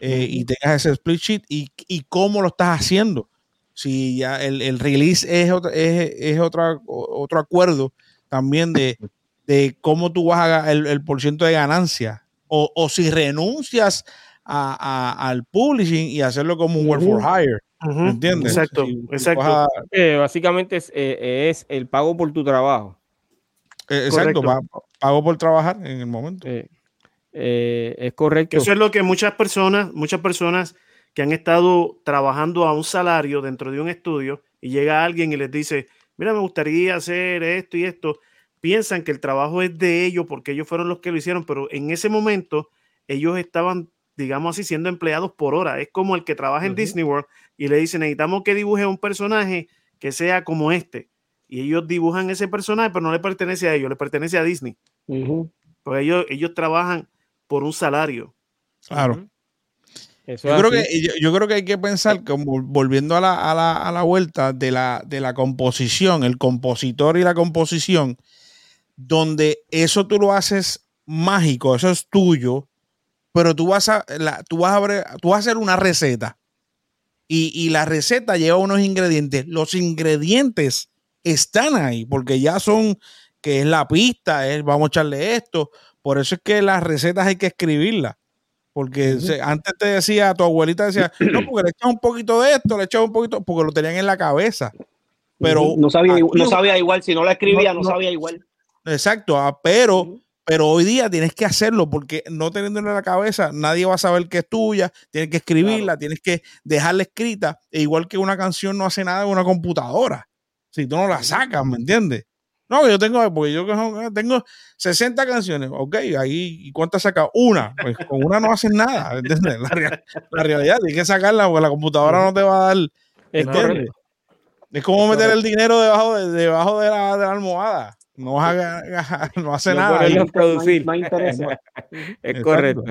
eh, y tengas ese split sheet y, y cómo lo estás haciendo. Si ya el, el release es, otra- es, es otra, otro acuerdo también de, de cómo tú vas a el, el porciento de ganancia o, o si renuncias a- a- al publishing y hacerlo como un work for hire. Ujú, ¿Me entiendes? Exacto, Si- exacto. a- Eh, básicamente es, eh, es el pago por tu trabajo. eh, exacto, pa- pago por trabajar en el momento. Eh, eh, es correcto. Eso es lo que muchas personas, muchas personas que han estado trabajando a un salario dentro de un estudio y llega alguien y les dice, mira, me gustaría hacer esto y esto, piensan que el trabajo es de ellos porque ellos fueron los que lo hicieron, pero en ese momento ellos estaban, digamos así, siendo empleados por hora. Es como el que trabaja en. Disney World y le dice, necesitamos que dibuje un personaje que sea como este. Y ellos dibujan ese personaje, pero no le pertenece a ellos, le pertenece a Disney. Porque ellos, ellos trabajan por un salario. Claro. Eso Yo creo, que, yo, yo creo que hay que pensar, como volviendo a la, a la, a la vuelta de la, de la composición, el compositor y la composición, donde eso tú lo haces mágico, eso es tuyo, pero tú vas a, la- tú vas a, tú vas a hacer una receta y, y la receta lleva unos ingredientes. Los ingredientes están ahí porque ya son, que es la pista, es vamos a echarle esto. Por eso es que las recetas hay que escribirlas. Porque se- antes te decía, tu abuelita decía, no, porque le echas un poquito de esto, le echas un poquito, porque lo tenían en la cabeza. Pero no sabía, aquí- no sabía igual, si no la escribía, No, no, no. sabía igual. Exacto, ah, pero, pero hoy día tienes que hacerlo porque no teniéndolo en la cabeza, nadie va a saber que es tuya, tienes que escribirla, tienes que dejarla escrita, e igual que una canción no hace nada en una computadora, si tú no la sacas, ¿me entiendes? No, yo tengo, porque yo eh, tengo 60 canciones, ok, ahí, ¿y cuántas sacas? Una, pues con una no haces nada, ¿entiendes? La, rea- la realidad, tienes que sacarla porque la computadora no te va a dar, Es ¿entiendes? Es como meter el dinero debajo de, debajo de, la, de la almohada. no, haga, no hace No nada. a producir. No, interés. Es Exacto. correcto.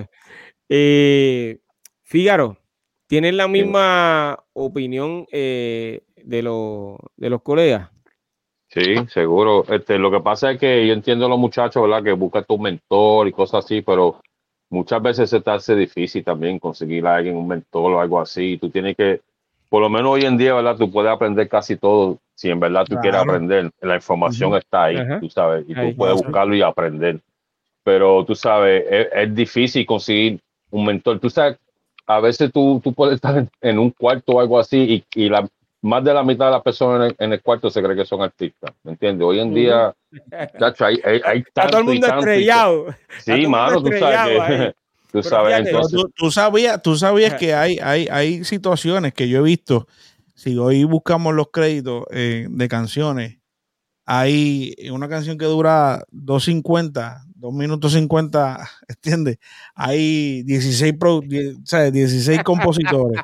Eh, Fígaro, ¿tienes la misma opinión eh, de, los de los colegas? Sí, seguro. Este, lo que pasa es que yo entiendo a los muchachos, ¿verdad? Que buscan tu mentor y cosas así, pero muchas veces se te hace difícil también conseguir a alguien, un mentor o algo así. Tú tienes que, por lo menos hoy en día, ¿verdad? Tú puedes aprender casi todo si en verdad tú quieres aprender. La información está ahí, tú sabes, y Ahí. tú puedes Claro. buscarlo y aprender. Pero tú sabes, es, es difícil conseguir un mentor. Tú sabes, a veces tú, tú puedes estar en, en un cuarto o algo así y, y la, más de la mitad de las personas en el, cuarto se cree que son artistas, ¿me entiendes? Hoy en día, chacho, hay, hay, hay Está todo el tanto mundo tanto estrellado. tanto. Sí, mundo mano, tú sabes que, tú Pero sabes, fíjate, Pero entonces, tú, tú sabías, tú sabías que hay, hay, hay situaciones que yo he visto. Si hoy buscamos los créditos eh, de canciones, hay una canción que dura 2.50, 2 minutos 50, ¿entiendes? Hay 16, pro- die- o sea, 16 compositores.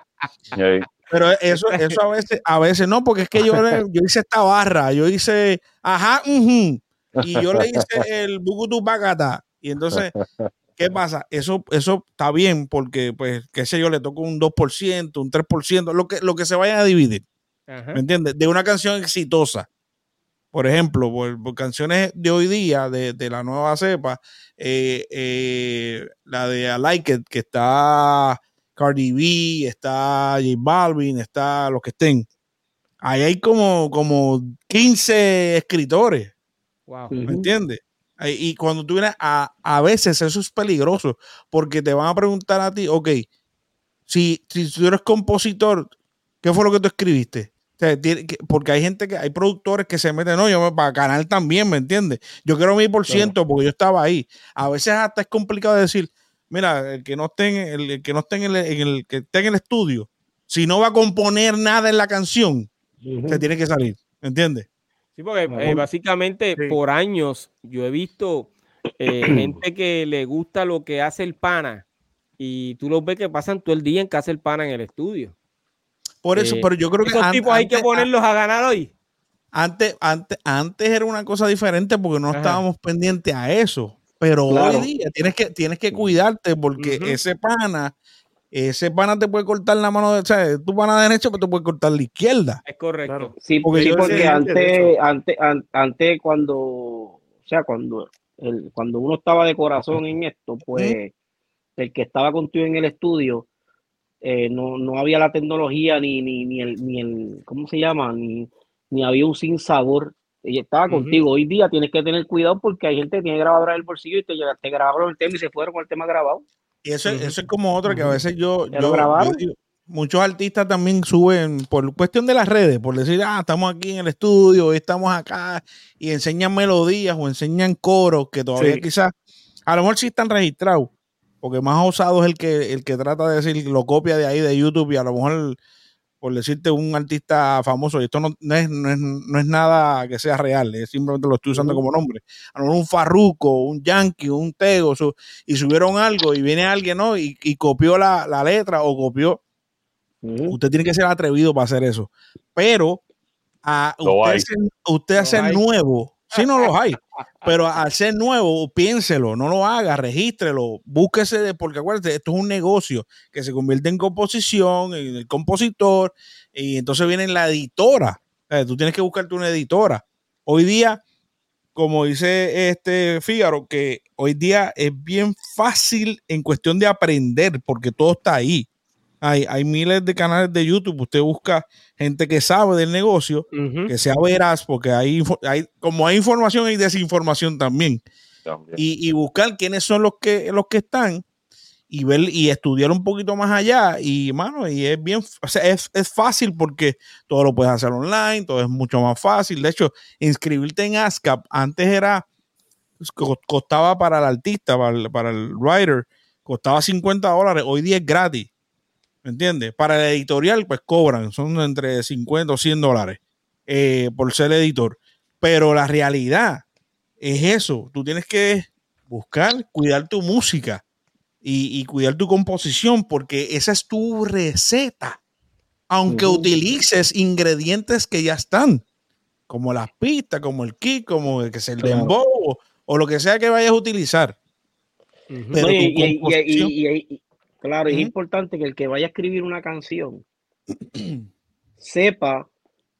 Pero eso, eso a veces, a veces no, porque es que yo, yo hice esta barra, yo hice, ajá, ujú, y yo le hice el bugutu bacata. Y entonces, ¿qué pasa? Eso, eso está bien, porque, pues, qué sé yo, le toco un 2%, un 3%, lo que, lo que se vaya a dividir, Ajá. ¿me entiendes? De una canción exitosa. Por ejemplo, por, por canciones de hoy día, de, de la nueva cepa, eh, eh, la de I Like It, que está Cardi B, está J Balvin, está los que estén. Ahí hay como, como 15 escritores, Wow. ¿me Ujú. entiendes? Y cuando tú vienes a, a veces eso es peligroso, porque te van a preguntar a ti, ok, si, si tú eres compositor, ¿qué fue lo que tú escribiste? O sea, porque hay gente que, hay productores que se meten, no, yo me- para ganar también, ¿me entiendes? Yo quiero mi por ciento porque yo estaba ahí. A veces hasta es complicado decir, mira, el que no esté en el, el que no esté en el, en el- que esté en el estudio, si no va a componer nada en la canción, Ujú. se tiene que salir, ¿me entiendes? Sí, porque eh, básicamente Sí. por años yo he visto eh, gente que le gusta lo que hace el pana y tú los ves que pasan todo el día en casa el pana en el estudio. Por eso, Eh, pero yo creo que Esos an- tipos hay que ponerlos a ganar hoy. Antes, antes, antes era una cosa diferente porque no Ajá. estábamos pendientes a eso. Pero Claro. hoy día tienes que, tienes que cuidarte porque ese pana, ese pana te puede cortar la mano, de, o sea, tu pana derecha, pero te puede cortar la izquierda. Es correcto. Claro. Sí, Porque sí, porque antes antes, antes, an- antes cuando, o sea, cuando, el, cuando uno estaba de corazón en esto, pues el que estaba contigo en el estudio, eh, no, no había la tecnología ni, ni, ni el, ni el, ¿cómo se llama? Ni, ni había un sin sabor. Ella estaba contigo. Hoy día tienes que tener cuidado porque hay gente que tiene grabadora en el bolsillo y te, te grabaron el tema y se fueron con el tema grabado. Y eso, Ujú. eso es como otra que a veces yo, ¿Te lo yo- grabaron? yo digo, muchos artistas también suben por cuestión de las redes, por decir, ah, estamos aquí en el estudio, hoy estamos acá, y enseñan melodías o enseñan coros que todavía Sí. quizás, a lo mejor sí están registrados, porque más osado es el que, el que trata de decir, lo copia de ahí de YouTube y a lo mejor, por decirte, un artista famoso, y esto no, no es, no, es, no es nada que sea real, es simplemente lo estoy usando como nombre. A un Farruco, un Yankee, un Tego, su- y subieron algo y viene alguien, ¿no? Y, y copió la, la letra o copió. Usted tiene que ser atrevido para hacer eso. Pero a usted, ser, usted hacer nuevo, sí no los hay, pero al ser nuevo, piénselo, no lo haga, regístrelo, búsquese, de, porque acuérdate, esto es un negocio que se convierte en composición, en el compositor, y entonces viene la editora. Tú tienes que buscarte una editora. Hoy día, como dice este Fígaro, que hoy día es bien fácil en cuestión de aprender, porque todo está ahí. Hay, hay miles de canales de YouTube, usted busca gente que sabe del negocio, que sea veraz, porque hay, hay como hay información, hay desinformación también. también. Y, y buscar quiénes son los que, los que están y ver y estudiar un poquito más allá. Y, mano, y es bien, o sea, es, es fácil porque todo lo puedes hacer online, todo es mucho más fácil. De hecho, inscribirte en ASCAP antes era, pues, co- costaba para el artista, para el, para el writer, costaba 50 dólares, hoy día es gratis. ¿Me entiendes? Para el editorial, pues cobran, son entre 50 o 100 dólares eh, por ser editor. Pero la realidad es eso. Tú tienes que buscar, cuidar tu música y, y cuidar tu composición, porque esa es tu receta. Aunque utilices ingredientes que ya están. como las pistas, como el kick, como el que es el dembow o, lo que sea que vayas a utilizar. Ujú. Pero No, y- tu y- y- claro, es importante que el que vaya a escribir una canción sepa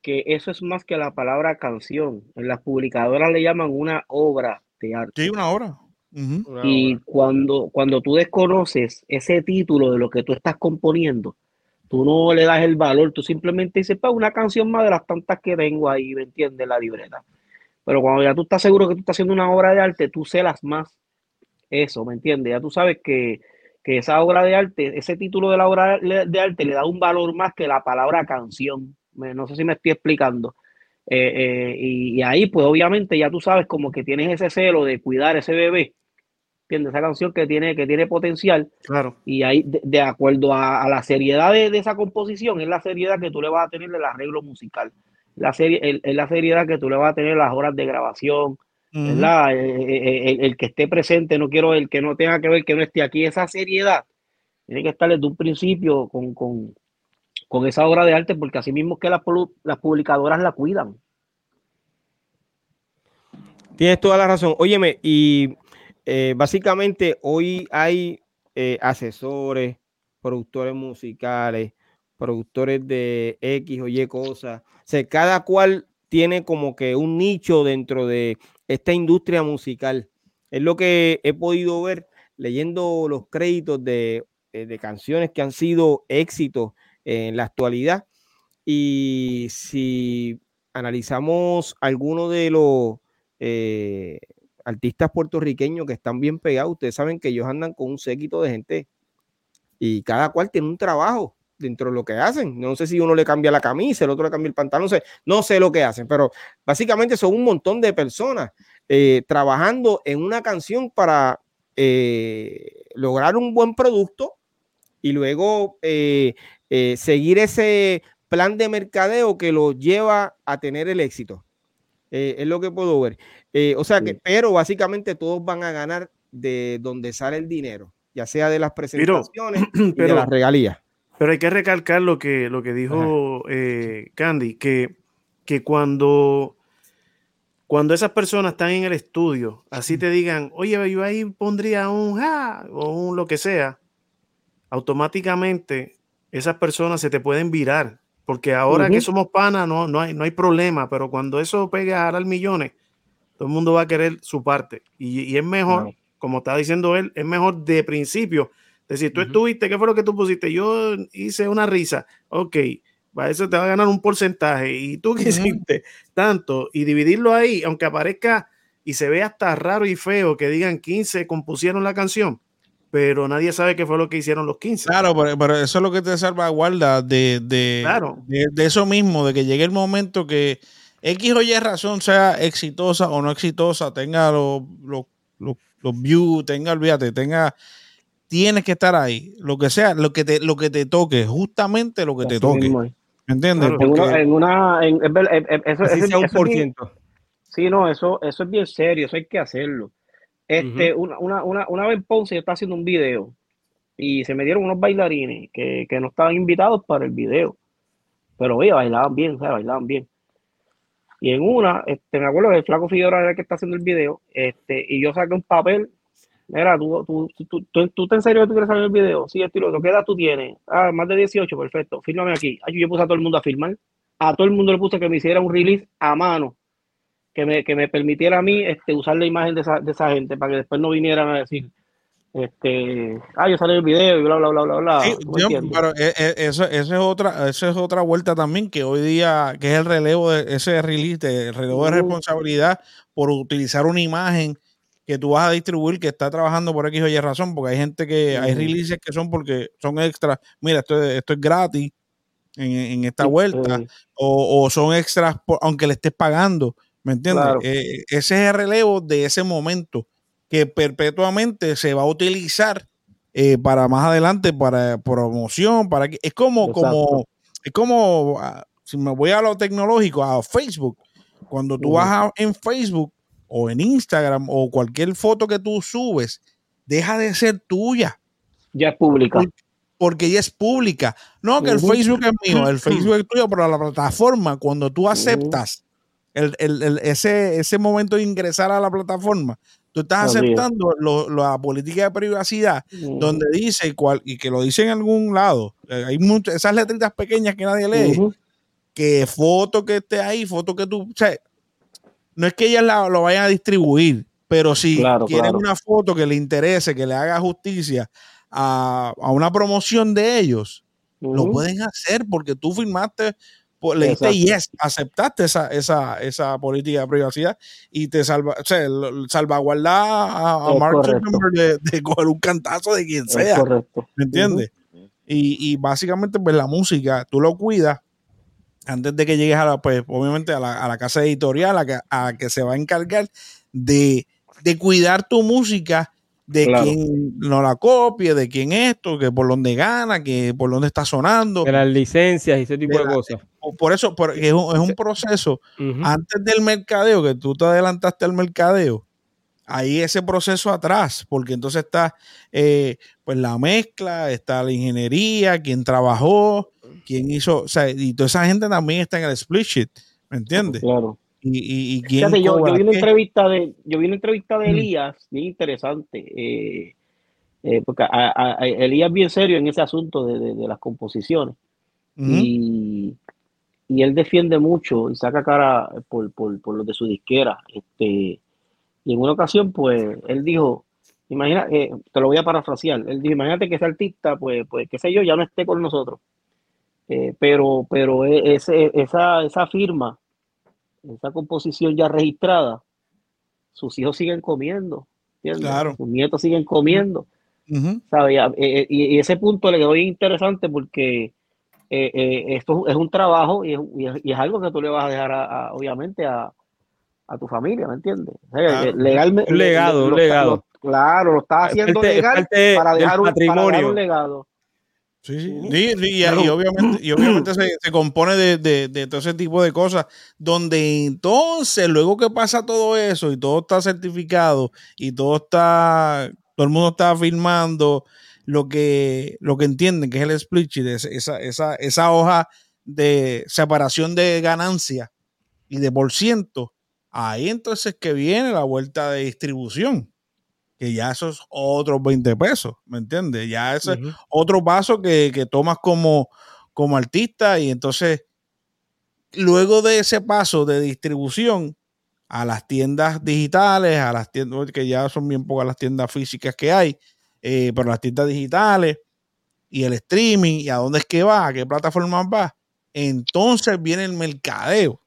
que eso es más que la palabra canción. En las publicadoras le llaman una obra de arte. Sí, una. Una Y cuando, cuando tú desconoces ese título de lo que tú estás componiendo, tú no le das el valor, tú simplemente dices, pues una canción más de las tantas que tengo ahí, ¿me entiendes? La libreta. Pero cuando ya tú estás seguro que tú estás haciendo una obra de arte, tú celas más eso, ¿me entiendes? Ya tú sabes que, que esa obra de arte, ese título de la obra de arte le da un valor más que la palabra canción. No sé si me estoy explicando. Eh, eh, y, y ahí, pues obviamente ya tú sabes como que tienes ese celo de cuidar ese bebé, ¿entiendes? Esa canción que tiene, que tiene potencial Claro. y ahí, de, de acuerdo a, a la seriedad de, de esa composición, es la seriedad que tú le vas a tener el arreglo musical, la serie, es la seriedad que tú le vas a tener las horas de grabación, ¿verdad? Eh, eh, El, el que esté presente, no quiero el que no tenga que ver, que no esté aquí, esa seriedad tiene que estar desde un principio con, con, con esa obra de arte, porque así mismo que las, las publicadoras la cuidan. Tienes toda la razón. Óyeme, y eh, básicamente hoy hay eh, asesores, productores musicales, productores de X o Y cosas. O sea, cada cual tiene como que un nicho dentro de esta industria musical. Es lo que he podido ver leyendo los créditos de, eh, canciones que han sido éxitos en la actualidad. Y si analizamos algunos de los eh, artistas puertorriqueños que están bien pegados, ustedes saben que ellos andan con un séquito de gente y cada cual tiene un trabajo dentro de lo que hacen. No sé si uno le cambia la camisa, el otro le cambia el pantalón, no sé, no sé lo que hacen, pero básicamente son un montón de personas eh, trabajando en una canción para eh, lograr un buen producto y luego eh, eh, seguir ese plan de mercadeo que los lleva a tener el éxito. Es lo que puedo ver. O sea que, pero básicamente todos van a ganar de donde sale el dinero, ya sea de las presentaciones y de las regalías. Pero hay que recalcar lo que, lo que dijo eh, Candy, que, que cuando, cuando esas personas están en el estudio, así te digan, oye, yo ahí pondría un ja o un lo que sea, automáticamente esas personas se te pueden virar. Porque ahora que somos panas no, no, hay, no hay problema, pero cuando eso pega a ganar millones, todo el mundo va a querer su parte. Y, y es mejor, como está diciendo él, es mejor de principio decir, tú estuviste, ¿qué fue lo que tú pusiste? Yo hice una risa. Ok, para eso te va a ganar un porcentaje. Y tú Ujú. hiciste tanto y dividirlo ahí, aunque aparezca y se vea hasta raro y feo que digan 15 compusieron la canción, pero nadie sabe qué fue lo que hicieron los 15. Claro, pero, pero eso es lo que te salvaguarda de, de, Claro. de, de eso mismo, de que llegue el momento que X o Y razón sea exitosa o no exitosa, tenga los, los, los, los views, tenga, olvídate, tenga, tienes que estar ahí, lo que sea, lo que te, lo que te toque, justamente lo que te toque, mismo es. ¿me entiendes? Claro. En una, Porque- en una, en- es ver- es- es- eso, Así eso- sea un eso por ciento. Sí, no, eso, eso es bien serio, eso hay que hacerlo. Este, una, una, una, una vez en Ponce yo estaba haciendo un video y se me dieron unos bailarines que, que no estaban invitados para el video, pero oye, bailaban bien, o sea, bailaban bien. Y en una, este, me acuerdo que el flaco Figueroa era el que está haciendo el video, este, y yo saqué un papel, mira, tú, tú, tú, tú, tú, ¿tú en serio que tú quieres salir el video? Sí, estilo, ¿qué edad tú tienes? Ah, más de 18, perfecto, fírmame aquí. Ay, yo puse a todo el mundo a firmar, a todo el mundo le puse que me hiciera un release a mano que me, que me permitiera a mí este, usar la imagen de esa, de esa gente para que después no vinieran a decir, este, ah, yo salí el video y bla, bla, bla, bla, bla. Sí, ¿tú me yo- pero e- e- eso, eso es otra, eso es otra vuelta también que hoy día, que es el relevo de ese release, de- el relevo de Ujú. responsabilidad por utilizar una imagen que tú vas a distribuir que está trabajando por X o Y razón, porque hay gente que, hay releases que son porque son extras, mira, esto, es- esto es gratis en, en esta Sí, vuelta, o, o son extras por- aunque le estés pagando, ¿me entiendes? Claro. Eh, ese es el relevo de ese momento que perpetuamente se va a utilizar eh, para más adelante, para promoción, para que es como, como, es como, ah, si me voy a lo tecnológico, a Facebook, cuando tú vas a- en Facebook o en Instagram o cualquier foto que tú subes, deja de ser tuya. Ya es pública. Porque ella es pública. No, que el. Facebook es mío, el Facebook es tuyo, pero la plataforma, cuando tú aceptas el, el- el- ese, ese momento de ingresar a la plataforma, tú estás aceptando lo- la política de privacidad donde dice, cual, y que lo dice en algún lado, eh, hay muchas, esas letritas pequeñas que nadie lee, que foto que esté ahí, foto que tú, o sea, no es que ellas la- lo vayan a distribuir, pero si Claro, quieren claro. una foto que le interese, que le haga justicia a, a una promoción de ellos, lo pueden hacer porque tú firmaste, pues, le diste Exacto. yes, aceptaste esa, esa, esa política de privacidad y te salva, o sea, salvaguardar a, a Es Mark. Zuckerberg de, de coger un cantazo de quien Es sea. correcto. ¿Me entiendes? Y, y básicamente, pues la música, tú lo cuidas antes de que llegues a la, pues, obviamente, a la, a la casa editorial, a que, a que se va a encargar de, de cuidar tu música, de Claro. quién no la copie, de quién esto, que por dónde gana, que por dónde está sonando. De las licencias y ese tipo De de la- cosas. O Por eso, porque es un, es un proceso antes del mercadeo, que tú te adelantaste al mercadeo, ahí ese proceso atrás, porque entonces está eh, pues la mezcla, está la ingeniería, quién trabajó, quién hizo, o sea, y toda esa gente también está en el split sheet, ¿me entiendes? Claro. Y, y, y quién Fíjate, yo, yo vi una entrevista de, yo vi una entrevista de Mm. Elías, bien interesante, eh, eh, porque a, a- Elías es bien serio en ese asunto de, de- de las composiciones y, y él defiende mucho y saca cara por, por, por los de su disquera. Este, y en una ocasión, pues, él dijo, imagina, eh, te lo voy a parafrasear, él dijo, imagínate que ese artista, pues, pues, qué sé yo, ya no esté con nosotros. Eh, pero, pero e- ese, esa, esa firma, esa composición ya registrada, sus hijos siguen comiendo, ¿entiendes? Claro. Sus nietos siguen comiendo. Ujú. ¿sabe? Ya, eh, eh, y, ese punto le quedó bien interesante porque esto es un trabajo y es, algo que tú le vas a dejar, a, a- obviamente, a, a tu familia, ¿me entiendes? Claro. legalmente. Un legado, un lo- legado. lo- claro, lo estás Es haciendo parte- legal parte para dejar, un, para dejar patrimonio. un legado. Sí, sí. Ujú. Sí, sí, y, obviamente, y obviamente se, se compone de, de- de todo ese tipo de cosas, donde entonces, luego que pasa todo eso y todo está certificado y todo está, todo el mundo está firmando lo que, lo que entienden que es el split sheet, es- esa, esa, esa hoja de separación de ganancia y de por ciento, ahí entonces que viene la vuelta de distribución, que ya eso es otros 20 pesos, ¿me entiendes? Ya ese Ujú. otro paso que, que tomas como, como artista y entonces luego de ese paso de distribución a las tiendas digitales, a las tiendas, que ya son bien pocas las tiendas físicas que hay, eh, pero las tiendas digitales y el streaming y a dónde es que va, a qué plataformas va, entonces viene el mercadeo.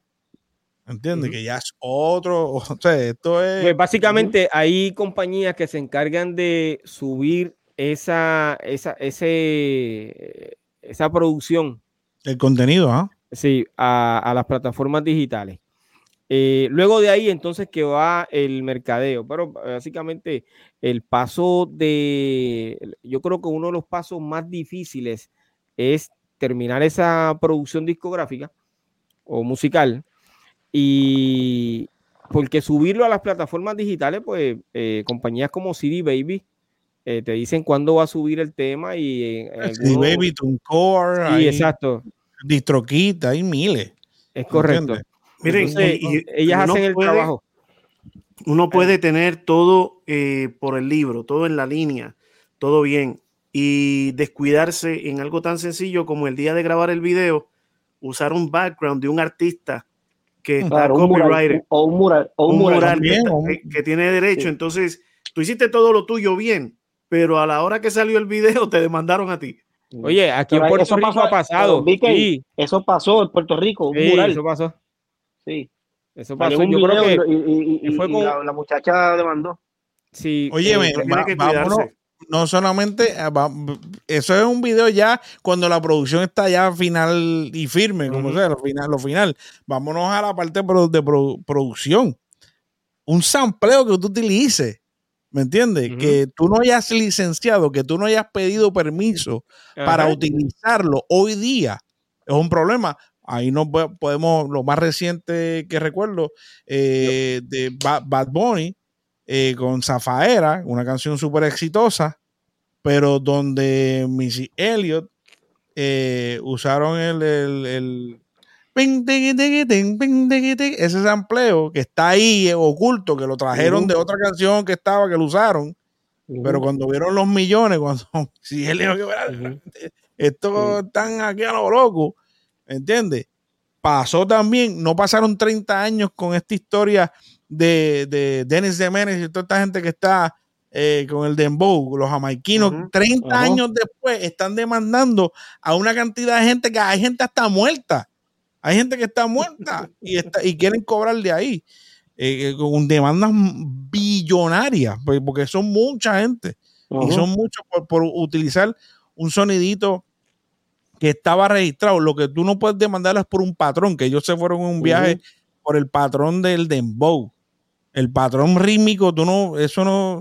¿Entiendes? Que ya es otro, o sea, esto es... Pues básicamente hay compañías que se encargan de subir esa, esa, ese, esa producción el contenido, ¿ah? sí, a, a las plataformas digitales. Eh, luego de ahí, entonces, que va el mercadeo. Pero básicamente el paso de, yo creo que uno de los pasos más difíciles es terminar esa producción discográfica o musical y porque subirlo a las plataformas digitales, pues eh, compañías como CD Baby eh, te dicen cuándo va a subir el tema y en CD algunos- Baby, TuneCore, Sí, hay exacto, DistroKit, hay miles. es correcto. Miren, Entonces, y- y ellas hacen el puede- trabajo. Uno puede tener todo eh, por el libro, todo en la línea, todo bien, y descuidarse en algo tan sencillo como el día de grabar el video, usar un background de un artista que está Claro, copyrighted, o un mural, o un un mural. mural que, también, está- un- que- que tiene derecho. Sí. Entonces, tú hiciste todo lo tuyo bien, pero a la hora que salió el video te demandaron a ti. Oye, aquí Pero en Puerto eso Rico pasó- ha pasado. pero, Sí, Eso pasó en Puerto Rico, un sí, mural. eso pasó. Sí. Eso pasó. un Yo creo que y, y- y- que fue y con- la, la muchacha demandó. sí. Oye, eh, me- Tiene va- que vámonos, cuidarse. No solamente, va- eso es un video ya cuando la producción está ya final y firme, como sea, lo final, lo final. Vámonos a la parte de produ- producción. Un sampleo que tú utilices, ¿me entiendes? Que tú no hayas licenciado, que tú no hayas pedido permiso para utilizarlo hoy día es un problema. Ahí no po- podemos, lo más reciente que recuerdo eh, de Ba- Bad Bunny eh, con Zafaera, una canción súper exitosa, pero donde Missy Elliott eh, usaron el, el- ese sampleo que está ahí eh, oculto, que lo trajeron de otra canción que estaba, que lo usaron, pero cuando vieron los millones, cuando si él dijo que "Mira, esto están aquí a lo loco, ¿entiendes? Pasó también, no pasaron 30 años con esta historia de, de Dennis Demenes y toda esta gente que está eh, con el Dembow, los jamaiquinos, Ujú. 30 Ajá. años después están demandando a una cantidad de gente que hay gente hasta muerta. Hay gente que está muerta y, está, y quieren cobrar de ahí. eh, con demandas billonarias, pues, porque son mucha gente y son muchos por, por utilizar un sonidito que estaba registrado. Lo que tú no puedes demandar es por un patrón, que ellos se fueron en un viaje por el patrón del dembow. El patrón rítmico, tú no, eso no,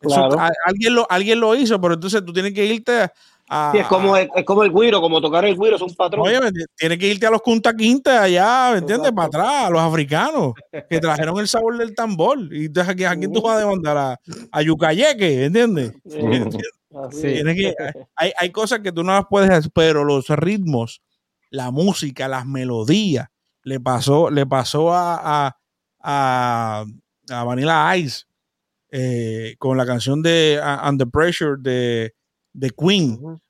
eso- Claro. a- alguien, lo, alguien lo hizo, pero entonces tú tienes que irte a... Sí, es como, es, es como el guiro, como tocar el guiro, es un patrón. Oye, ¿me entiendes? tienes que irte a los Kunta Quinta allá, ¿me entiendes? Exacto. Para atrás, a los africanos que trajeron el sabor del tambor. Y entonces, ¿a quién, tú vas a demandar? A, a Yucayeque, ¿entiendes? Sí. así. Tienes que- hay, hay cosas que tú no las puedes hacer, pero los ritmos, la música, las melodías, le pasó, le pasó a, a, a, a Vanilla Ice eh, con la canción de uh, Under Pressure de, de Queen. O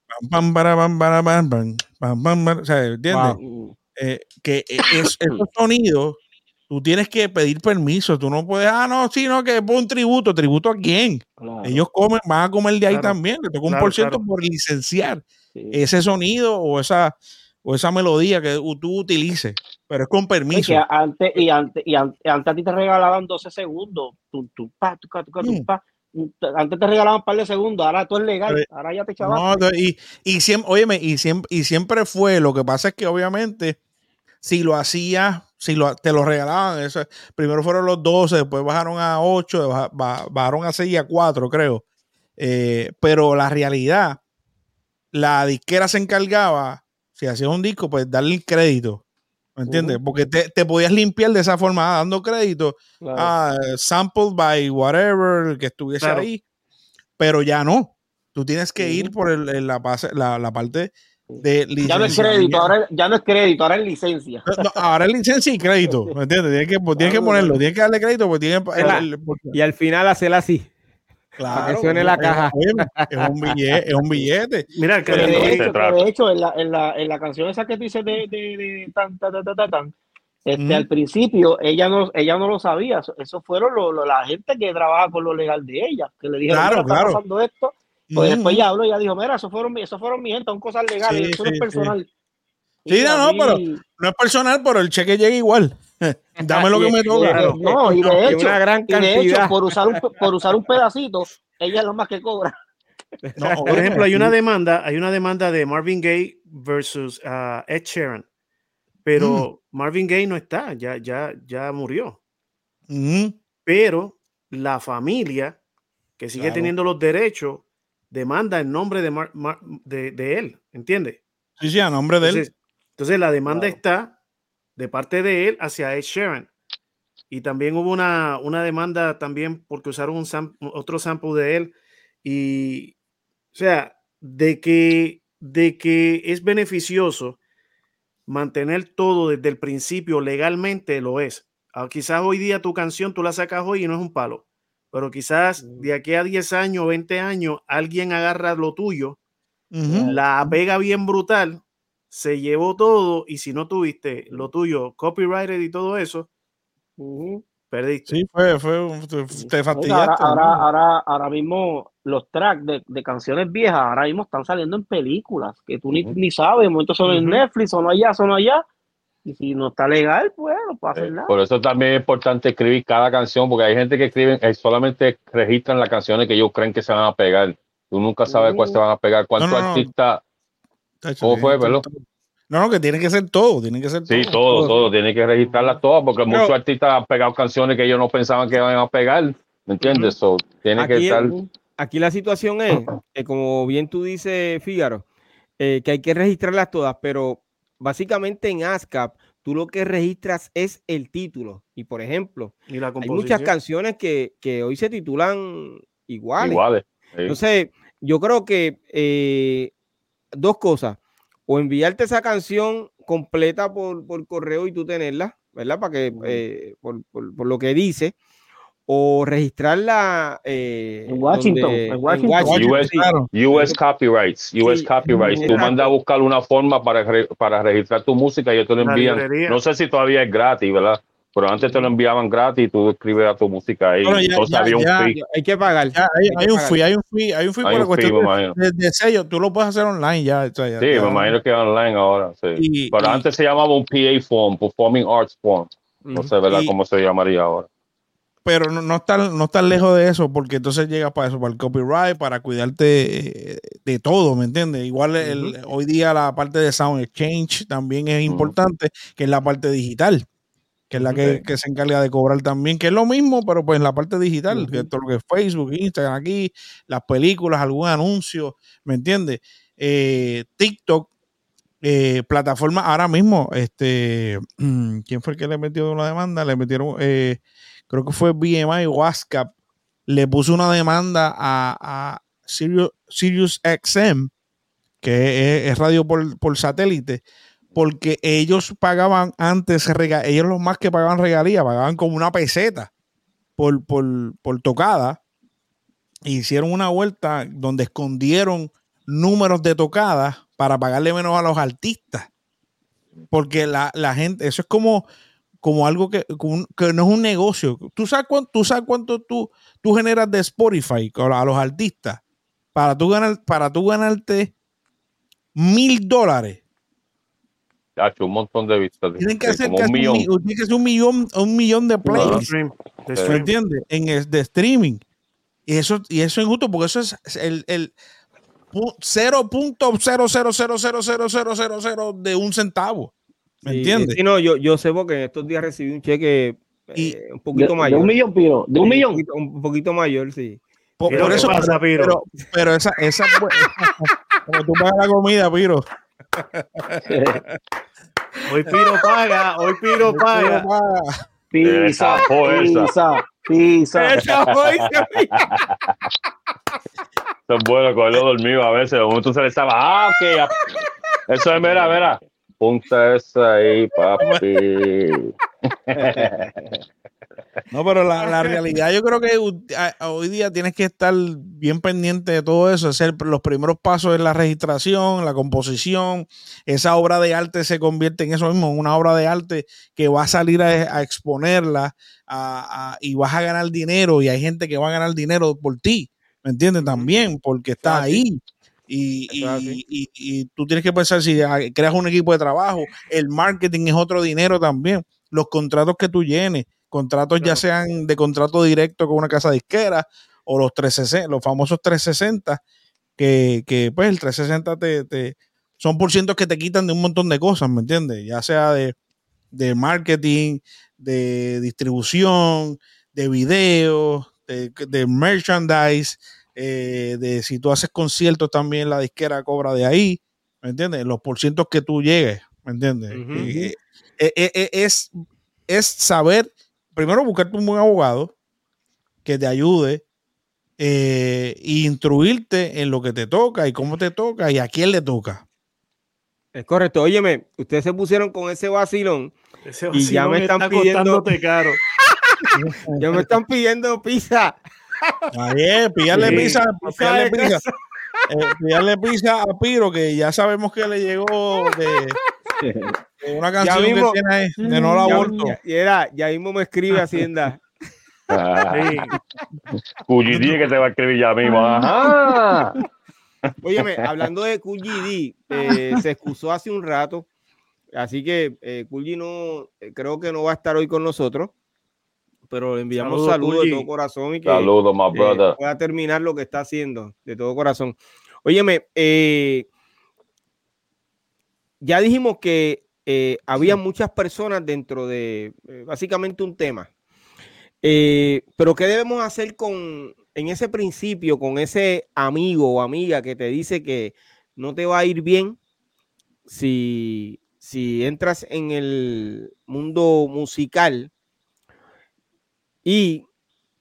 sea, ¿entiendes? Eh, que es- esos sonidos, tú tienes que pedir permiso. Tú no puedes, ah, no, sí, no, que pon un tributo. ¿Tributo a quién? Claro, Ellos comen, van a comer de ahí Claro. también. Le toca un Claro, por ciento por licenciar sí. ese sonido o esa, o esa melodía que tú utilices, pero es con permiso. que antes, y antes, y antes, antes a ti te regalaban 12 segundos. Pa, Mm. pa. Antes te regalaban un par de segundos, ahora todo es legal, Pero- ahora ya te No, chaval. de- y, y siempre, óyeme, y siempre, y siempre fue, lo que pasa es que obviamente, si lo hacías, si lo, te lo regalaban, eso, primero fueron los 12, después bajaron a 8, baja- ba- bajaron a 6 y a 4, creo. Eh, pero la realidad, la disquera se encargaba, si hacías un disco, pues darle el crédito. ¿Me entiendes? Porque te, te podías limpiar de esa forma, ah, dando crédito Claro. ah, sampled by whatever que estuviese Claro. ahí, pero ya no. Tú tienes que ir por el- el- la, base- la, la parte de ya no es crédito, ahora, ya no es crédito, ahora es licencia. No, no, ahora es licencia y crédito, ¿me entiendes? Tienes que, tienes que Claro, ponerlo, tienes que darle crédito porque tiene el- el- porque- Y al final hacerla así. Claro, que suene la es- caja. oye, es un billete, es un billete. Mira, que de, hecho, que de hecho, en la, en, la, en la canción esa que tú dices de, de, de tan, tan, tan, tan, tan, tan, este, al principio ella no, ella no lo sabía. Eso, fueron lo- lo- la gente que trabaja con lo legal de ella, que le dijeron, Claro, "Mira, está claro. pasando esto. Pues después Ujú. ella habló y ella dijo, mira, eso fueron, mi- eso fueron mi gente, son cosas legales, Sí, eso no es personal. Sí, no, no, mí- pero- No es personal, pero el cheque llega igual. Dame lo que me toca. Claro. No, y de hecho, una gran y de hecho cantidad. por, usar un, por usar un pedacito, ella es lo más que cobra. No, Por ejemplo, hay una de demanda, hay una demanda de Marvin Gaye versus ah, Ed Sheeran, pero Marvin Gaye no está, ya, ya, ya murió. Pero la familia que sigue Claro. teniendo los derechos demanda en nombre de, Mar- Mar- de, de él, ¿entiendes? Sí, sí, a nombre de él. Entonces, entonces la demanda Claro. está de parte de él hacia Ed Sheeran. Y también hubo una, una demanda también porque usaron un sam- otro sample de él. Y, o sea, de que, de que es beneficioso mantener todo desde el principio legalmente, lo es. Ah, quizás hoy día tu canción tú la sacas hoy y no es un palo. Pero quizás de aquí a 10 años, 20 años, alguien agarra lo tuyo la pega bien brutal, se llevó todo y si no tuviste lo tuyo, copyrighted y todo eso, Ujú. perdiste. Sí, fue, fue, un- te, te fastidiaste. ahora, ahora, ¿no? ahora, ahora mismo los tracks de, de canciones viejas ahora mismo están saliendo en películas que tú ni, Ujú. ni sabes, de momento son en Ujú. Netflix, son allá, son allá. Y si no está legal, pues no puede hacer Eh, nada. Por eso también es importante escribir cada canción, porque hay gente que escriben, eh, solamente registran las canciones que ellos creen que se van a pegar. Tú nunca sabes cuál Mm. se van a pegar. ¿Cuántos No, no, no. artistas? Tacho, ¿Cómo fue, todo. No, no, que tiene que ser todo, tiene que ser Sí, todo. todo, todo. Tiene que registrarlas todas, porque Pero- muchos artistas han pegado canciones que ellos no pensaban que iban a pegar. ¿Me entiendes? So, tiene que Aquí estar. Aquí la situación es, que como bien tú dices, Fígaro, eh, que hay que registrarlas todas, pero básicamente en ASCAP tú lo que registras es el título. Y por ejemplo, Y la hay muchas canciones que, que hoy se titulan iguales. Iguales. sí. Entonces, yo creo que eh, dos cosas. O enviarte esa canción completa por, por, correo y tú tenerla, ¿verdad? Para que, eh, por, por, por, lo que dice, o registrarla eh, en, Washington, donde, en Washington, US, US copyrights, US Sí, copyrights. Tú mandas a buscar una forma para, re- para registrar tu música y ellos te lo envían. No sé si todavía es gratis, ¿verdad? Pero antes te lo enviaban gratis y tú escribes a tu música ahí. Bueno, ya- Entonces ya- había un ya- fee. hay que pagar. Ya, hay, Hay que hay un pagar. fee, hay un fee, hay un fee Hay por la un cuestión me de, imagino. de- de sello. Tú lo puedes hacer online ya. o sea, ya- Sí, ya- me imagino que es online ahora. Sí. Y- Pero y- antes se llamaba un PA form, Performing Arts Form. No sé, ¿verdad? Y- cómo se llamaría ahora. pero no, no están no están lejos de eso porque entonces llega para eso para el copyright para cuidarte eh, de todo me entiendes igual el- hoy día la parte de sound exchange también es importante que es la parte digital que es la que, que se encarga de cobrar también que es lo mismo pero pues en la parte digital que todo lo que es Facebook Instagram aquí las películas algún anuncio me entiendes Eh, TikTok eh, plataforma ahora mismo este quién fue el que le metió una demanda le metieron eh, creo que fue BMI o ASCAP, le puso una demanda a, a Sirius, Sirius XM, que es, es radio por, por satélite, porque ellos pagaban antes, ellos los más que pagaban regalía, pagaban como una peseta por, por, por tocada. e Hicieron una vuelta donde escondieron números de tocadas para pagarle menos a los artistas. Porque la, la gente, eso es como, como algo que, que no es un negocio. ¿Tú sabes cuánto, tú sabes cuánto tú, tú generas de Spotify a los artistas? Para tú, ganar, para tú ganarte mil dólares. Ha hecho un montón de vistas. Tienen que hacer un millón. mi- tiene que ser un millón, un millón de De plays. stream, de Sí. ¿Me stream. entiendes? En el de streaming. Y eso, y eso es injusto porque eso es el, el pu- 0.000000000 de un centavo. ¿Me Sí, entiendes? sí, no, yo, yo sé porque en estos días recibí un cheque Y- eh, un De, poquito de mayor. un millón, Piro, de un millón. Un poquito, un poquito mayor, sí. Por, por ¿qué eso, pasa, pero, Piro? pero, pero esa, esa, como tú pagas la comida, Piro. Hoy Piro paga, hoy Piro paga. fue, esa fue. Eso es bueno, cogerlo dormido a veces. De momento se le estaba. Ah, ok. Eso es, mira, mira. Punta esa ahí, papi. No, pero la, la realidad, yo creo que hoy día tienes que estar bien pendiente de todo eso, hacer los primeros pasos en la registración, la composición. Esa obra de arte se convierte en eso mismo, en una obra de arte que va a salir a, a exponerla a- a- y vas a ganar dinero y hay gente que va a ganar dinero por ti, ¿me entiendes? También, porque está Ah, ahí. Y- y- y tú tienes que pensar si ah, creas un equipo de trabajo, el marketing es otro dinero también, los contratos que tú llenes, contratos ya sean de contrato directo con una casa disquera o los 360, los famosos 360, que, que pues el 360 te, te- son por cientos que te quitan de un montón de cosas, ¿me entiendes? Ya sea de, de marketing, de distribución, de videos, de, de merchandise, eh, de si tú haces conciertos también la disquera cobra de ahí, ¿me entiendes? Los porcientos que tú llegues, ¿me entiendes? Eh, eh, es, es saber, primero buscarte un buen abogado que te ayude eh, e instruirte en lo que te toca y cómo te toca y a quién le toca. Es correcto. Óyeme, ustedes se pusieron con ese vacilón. Ese Y ya vacilón me están está pidiendo- caro. Ya me están pidiendo pizza. Ahí es, pillarle Sí. pizza, de pizza, eh, pillarle pizza a Piro, que ya sabemos que le llegó de una canción mismo- que tiene ahí, de no la Ya, aborto. y era, ya mismo me escribe Hacienda. Sí. Cuyidí que te va a escribir ya mismo. Ajá. Óyeme, hablando de QGD, eh, se excusó hace un rato, así que eh, QG no, eh, creo que no va a estar hoy con nosotros, pero le enviamos Saludos, saludos de todo corazón y que Saludos, my eh, brother. pueda terminar lo que está haciendo de todo corazón. Óyeme, eh, ya dijimos que eh, había muchas personas dentro de eh, básicamente un tema. Eh, pero ¿qué debemos hacer con en ese principio, con ese amigo o amiga que te dice que no te va a ir bien si, si entras en el mundo musical y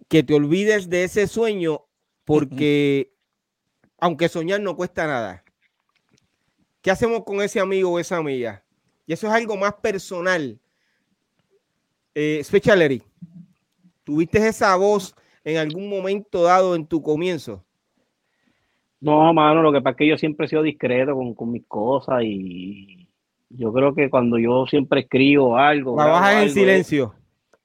que te olvides de ese sueño porque aunque soñar no cuesta nada. ¿Qué hacemos con ese amigo o esa amiga? y eso es algo más personal. Eh, Special Eric, ¿tuviste esa voz en algún momento dado en tu comienzo? No, mano, lo que pasa es que yo siempre he sido discreto con, con mis cosas y yo creo que cuando yo siempre escribo algo. Trabajas en algo, silencio.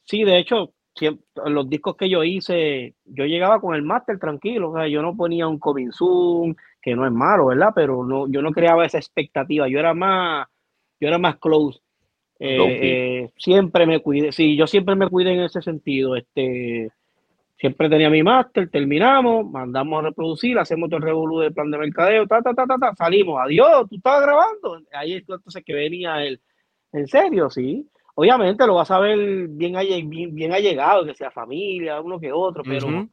Sí, de hecho, siempre, los discos que yo hice, yo llegaba con el máster tranquilo, o sea, yo no ponía un coming soon, que no es malo, ¿verdad? Pero no, yo no creaba esa expectativa, yo era más, yo era más close. Eh, eh, siempre me cuidé, sí, yo siempre me cuidé en ese sentido, este, siempre tenía mi máster, terminamos, mandamos a reproducir, hacemos todo el revolú del plan de mercadeo, ta, ta, ta, ta, ta, salimos, adiós, tú estabas grabando, ahí es entonces que venía el, en serio, sí, obviamente lo vas a ver bien, bien, bien allegado, que sea familia, uno que otro, pero, uh -huh.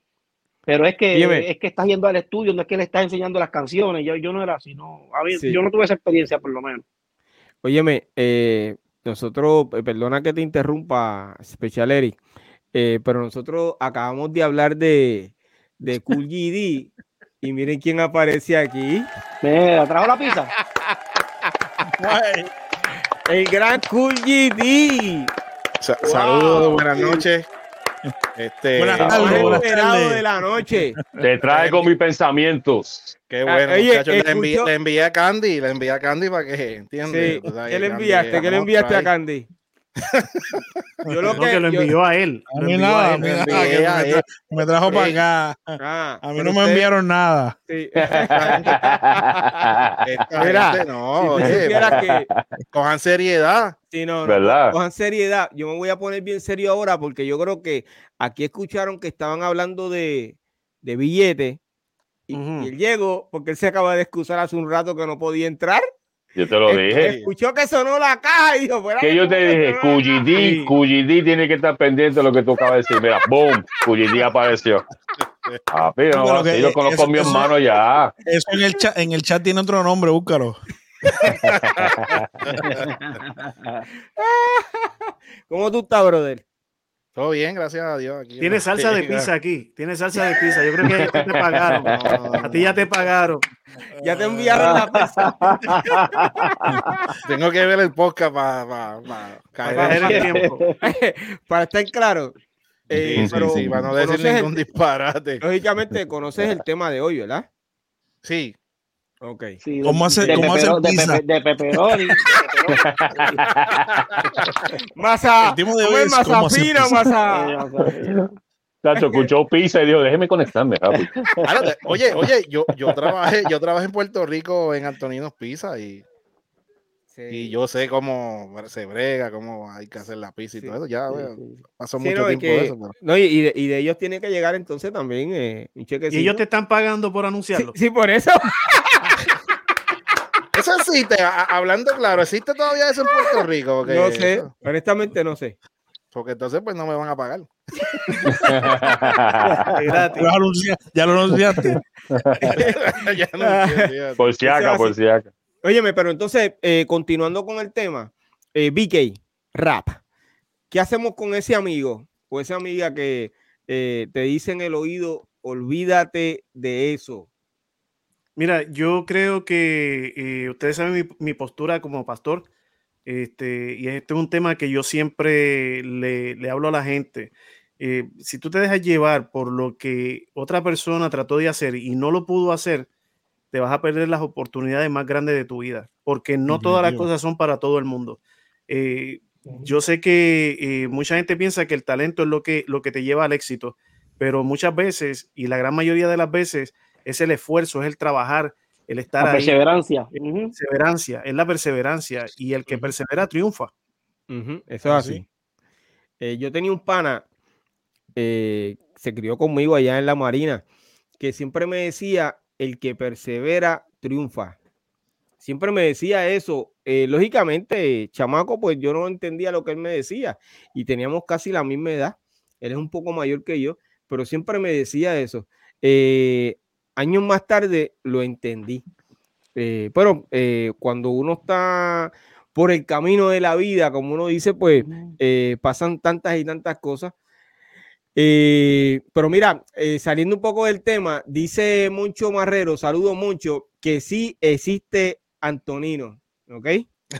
Pero es que Dime. es que estás yendo al estudio, no es que le estás enseñando las canciones, yo, yo no era así, no, a mí, sí. yo no tuve esa experiencia por lo menos. Óyeme, eh, nosotros, perdona que te interrumpa, Special Eric, eh, pero nosotros acabamos de hablar de, de Cool GD y miren quién aparece aquí. Mira, trajo la pizza. El gran Cool GD. Sa wow. Saludos, buenas noches. Este, buenas tardes, buenas tardes. de la noche. Te traigo mis pensamientos. Qué bueno, Oye, muchachos. Le envié, le envié, a Candy, le envié a Candy para que entiendan. Sí. ¿Qué le enviaste? ¿Qué le enviaste a Candy? Yo lo que, no, que lo envió yo, a él. A mí nada, a mí nada, que me, tra me, trajo para acá. Ah, a mí no me enviaron nada. Sí. Mira, gente, no, si oye, que... cojan seriedad. Sí, no, cojan seriedad. Yo me voy a poner bien serio ahora porque yo creo que aquí escucharon que estaban hablando de, de billetes y, uh -huh. y él llegó porque él se acaba de excusar hace un rato que no podía entrar. Yo te lo dije. Escuchó que sonó la caja y dijo, que yo te dije, Cuyidí, Cuyidí tiene que estar pendiente de lo que tú acabas de decir. Mira, boom, Cuyidí apareció. Ah, pero no, sí, lo conozco mi hermano ya. Eso en el, chat, en el chat tiene otro nombre, búscalo. ¿Cómo tú estás, brother? Todo bien, gracias a Dios. Aquí Tiene salsa de pizza aquí. Tiene salsa de pizza. Yo creo que ya te pagaron. A ti ya te pagaron. Ya te enviaron la pizza. Tengo que ver el podcast para pa, pa, caer en el tiempo. para estar claro. Eh, sí, pero sí, sí, para no decir ningún el, disparate. Lógicamente, conoces el tema de hoy, ¿verdad? Sí. Ok. Sí, ¿Cómo hace, de, ¿cómo pepero, pizza? De, pe, de pepperoni. masa, de ¿cómo hoy es masa fina, pizza. masa? Tacho, escuchó pizza y dijo, déjeme conectarme rápido. Claro, oye, oye, yo, yo trabajé, yo trabajé en Puerto Rico en Antoninos Pizza y, sí. y yo sé cómo se brega, cómo hay que hacer la pizza y sí. todo eso. Ya, sí, bueno, pasó mucho no, tiempo que, eso. Pero... No, y de, y de, ellos tiene que llegar entonces también eh, un. Y ellos te están pagando por anunciarlo. Sí, por eso. Eso existe, a, hablando claro, ¿existe todavía eso en Puerto Rico? Porque no sé, honestamente no sé. Porque entonces pues no me van a pagar. ya lo anunciaste. ya anuncié, por si acá, por si acá. Óyeme, pero entonces, eh, continuando con el tema, eh, BK, rap. ¿Qué hacemos con ese amigo o esa amiga que eh, te dice en el oído, olvídate de eso? Mira, yo creo que eh, ustedes saben mi, mi, postura como pastor, este, y este es un tema que yo siempre le, le hablo a la gente. Eh, si tú te dejas llevar por lo que otra persona trató de hacer y no lo pudo hacer, te vas a perder las oportunidades más grandes de tu vida, porque no todas las cosas son para todo el mundo. Eh, yo sé que eh, mucha gente piensa que el talento es lo que, lo que te lleva al éxito, pero muchas veces, y la gran mayoría de las veces, es el esfuerzo, es el trabajar, el estar la ahí. perseverancia. Es perseverancia, es la perseverancia, y el que persevera triunfa. Uh -huh. Eso es así. Eh, yo tenía un pana, eh, se crió conmigo allá en la Marina, que siempre me decía, el que persevera triunfa. Siempre me decía eso. Eh, lógicamente, chamaco, pues yo no entendía lo que él me decía y teníamos casi la misma edad. Él es un poco mayor que yo, pero siempre me decía eso. Eh, años más tarde lo entendí. Eh, pero eh, cuando uno está por el camino de la vida, como uno dice, pues eh, pasan tantas y tantas cosas. Pero mira, saliendo un poco del tema, dice Moncho Marrero, saludo mucho, que sí existe Antonino, ¿ok?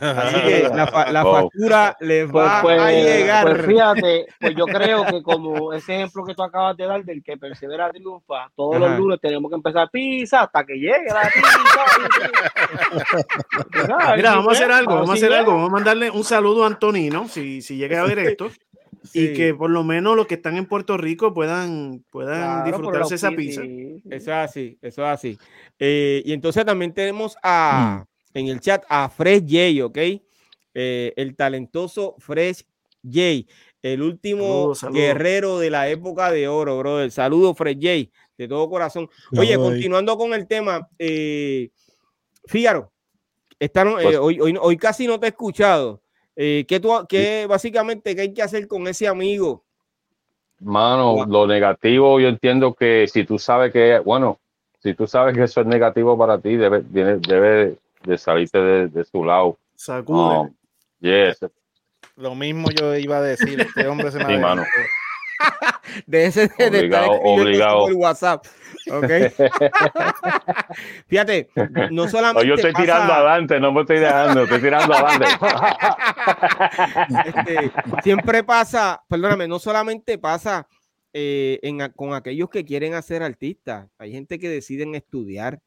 Así que la, Oh. factura les Pues, va pues, a llegar. pues fíjate, pues yo creo que como ese ejemplo que tú acabas de dar del que persevera triunfa, todos Ajá. los lunes tenemos que empezar pizza hasta que llegue la pizza. Mira, vamos a hacer algo, vamos a hacer algo. Vamos a mandarle un saludo a Antonino, si, si llega a ver esto, Sí. y que por lo menos los que están en Puerto Rico puedan, puedan Claro, disfrutarse esa pizza. Eso es así, eso es así. Eh, y entonces también tenemos a, Mm. En el chat a Fresh J, ¿ok? Eh, el talentoso Fresh J, el último guerrero de la época de oro, brother. Saludos, Fresh J, de todo corazón. Oye, continuando con el tema, eh, Fígaro, esta no- eh, Pues- hoy, hoy, hoy casi no te he escuchado. Eh, ¿qué, tú, qué básicamente qué hay que hacer con ese amigo? Mano, Wow. lo negativo, yo entiendo que si tú sabes que, bueno, si tú sabes que eso es negativo para ti, debe, debe de salirte de, de su lado. Sacude. Um, yes, Lo mismo yo iba a decir. Este hombre se me Sí, mano. de ese de estar Obligado, escribiendo obligado. por WhatsApp. ¿ok? Fíjate, no solamente. O yo estoy pasa- tirando adelante, no me estoy dejando, estoy tirando adelante. este, siempre pasa, perdóname, no solamente pasa eh, en con aquellos que quieren hacer artistas. Hay gente que deciden estudiar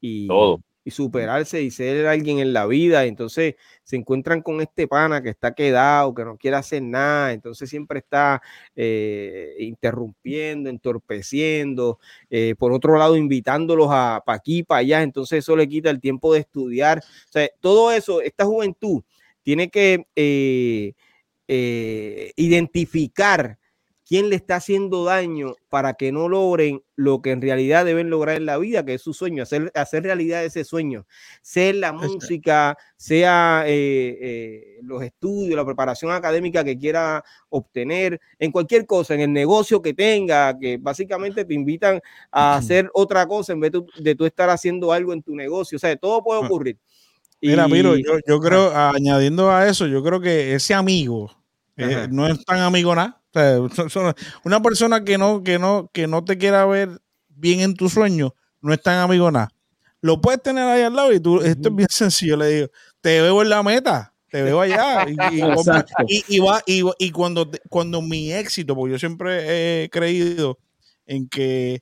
y, Todo. Y superarse y ser alguien en la vida. Entonces se encuentran con este pana que está quedado, que no quiere hacer nada. Entonces siempre está eh, interrumpiendo, entorpeciendo. eh, por otro lado, invitándolos a para aquí, para allá. Entonces eso le quita el tiempo de estudiar. Todo eso, esta juventud tiene que eh, identificar quién le está haciendo daño para que no logren lo que en realidad deben lograr en la vida, que es su sueño, hacer, hacer realidad ese sueño, sea la música, sea eh, eh, los estudios, la preparación académica que quiera obtener, en cualquier cosa, en el negocio que tenga, que básicamente te invitan a hacer otra cosa en vez de, de tú estar haciendo algo en tu negocio, o sea, todo puede Ah. ocurrir. Mira, Miro, yo, yo creo, añadiendo a eso, yo creo que ese amigo eh, no es tan amigo nada. O sea, una persona que no, que no, que no te quiera ver bien en tu sueño, no es tan amigo nada. Lo puedes tener ahí al lado y tú, esto es bien sencillo, le digo, te veo en la meta, te veo allá. Y, y- Exacto. y- y va, y, cuando, cuando mi éxito, porque yo siempre he creído en que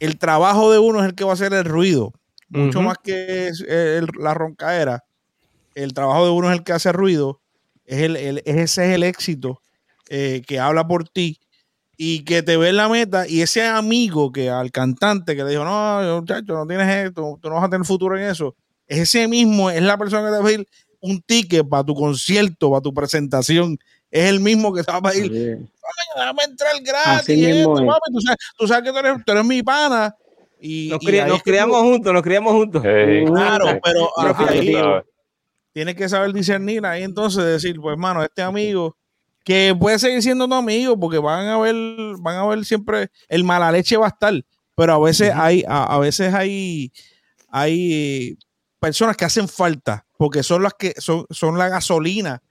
el trabajo de uno es el que va a hacer el ruido, mucho más que el- la roncaera. El trabajo de uno es el que hace ruido, es el, el- ese es el éxito eh, que habla por ti y que te ve en la meta y ese amigo que al cantante que le dijo, no, muchacho, no tienes esto, tú no vas a tener futuro en eso, ese mismo es la persona que te va a pedir un ticket para tu concierto, para tu presentación, es el mismo que te va a pedir déjame entrar gratis. Así mismo esto, es. papi, tú, sabes, tú sabes que tú eres, tú eres mi pana. Y, Nos, cri- criamos tú- juntos, nos criamos juntos. Hey, Claro, hey, pero fíjate, ahí tienes que saber discernir ahí entonces decir, pues mano, este amigo que puede seguir siendo tu amigo porque van a ver, van a ver siempre el mala leche va a estar, pero a veces hay, a, a veces hay, hay personas que hacen falta porque son las que son, son la gasolina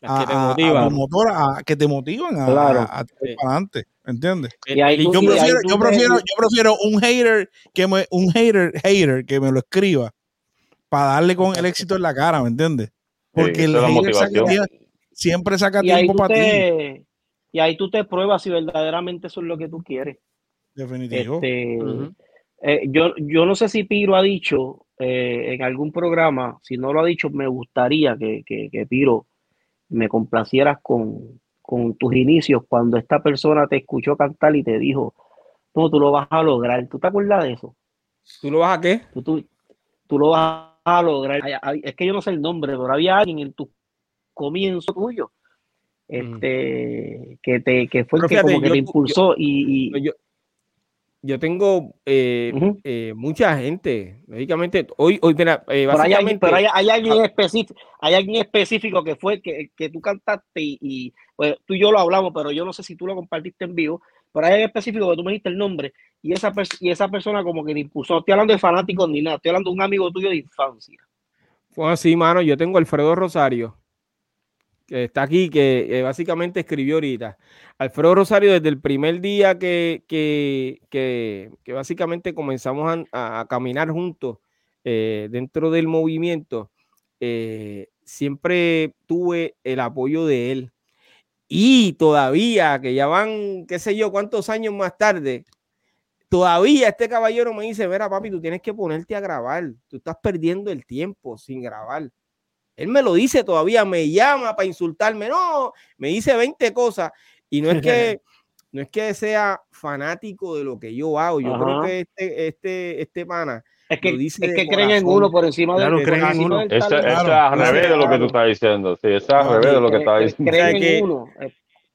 Las que te a- a- a motivan. tu motor, a- que te motivan a, Claro. a- a Sí. para adelante, ¿entiendes? Y ahí tú- Yo prefiero, yo prefiero, yo prefiero un hater que me, un hater, hater que me lo escriba para darle con el éxito en la cara, ¿me entiendes? Porque el hater saca siempre saca y tiempo para ti. y ahí tú te pruebas si verdaderamente eso es lo que tú quieres. Definitivo. Este, eh, yo, yo no sé si Piro ha dicho eh, en algún programa, si no lo ha dicho, me gustaría que, que, que Piro me complacieras con, con tus inicios cuando esta persona te escuchó cantar y te dijo, no, tú lo vas a lograr. ¿Tú te acuerdas de eso? ¿Tú lo vas a qué? Tú, tú, tú lo vas a lograr. Es que yo no sé el nombre, pero había alguien en tu comienzo tuyo este, que, te, que fue el que como que yo- te impulsó y, y- Yo, yo tengo eh, eh, mucha gente. Lógicamente, hoy, hoy mira, eh, Pero hay alguien, pero hay, hay alguien específico, hay alguien específico que fue que, que tú cantaste y, y, pues, tú y yo lo hablamos, pero yo no sé si tú lo compartiste en vivo, pero hay alguien específico que tú me dijiste el nombre y esa, y esa persona como que te impulsó. No estoy hablando de fanáticos ni nada, estoy hablando de un amigo tuyo de infancia. Fue así, mano. Yo tengo a Alfredo Rosario, que está aquí, que eh, básicamente escribió ahorita. Alfredo Rosario, desde el primer día que, que, que, básicamente comenzamos a, a caminar juntos eh, dentro del movimiento, eh, siempre tuve el apoyo de él. Y todavía, que ya van, qué sé yo, cuántos años más tarde, todavía este caballero me dice, mira papi, tú tienes que ponerte a grabar, tú estás perdiendo el tiempo sin grabar. Él me lo dice todavía, me llama para insultarme, no, me dice 20 cosas y no es que no es que sea fanático de lo que yo hago, yo creo Ajá. que este este este pana Es que, es de que creen en uno por encima Claro, del creen en uno. del Eso, es al revés de lo que tú estás diciendo. Sí, es al revés de lo que Eh, estás eh, diciendo. creen O sea que- en uno. Eh,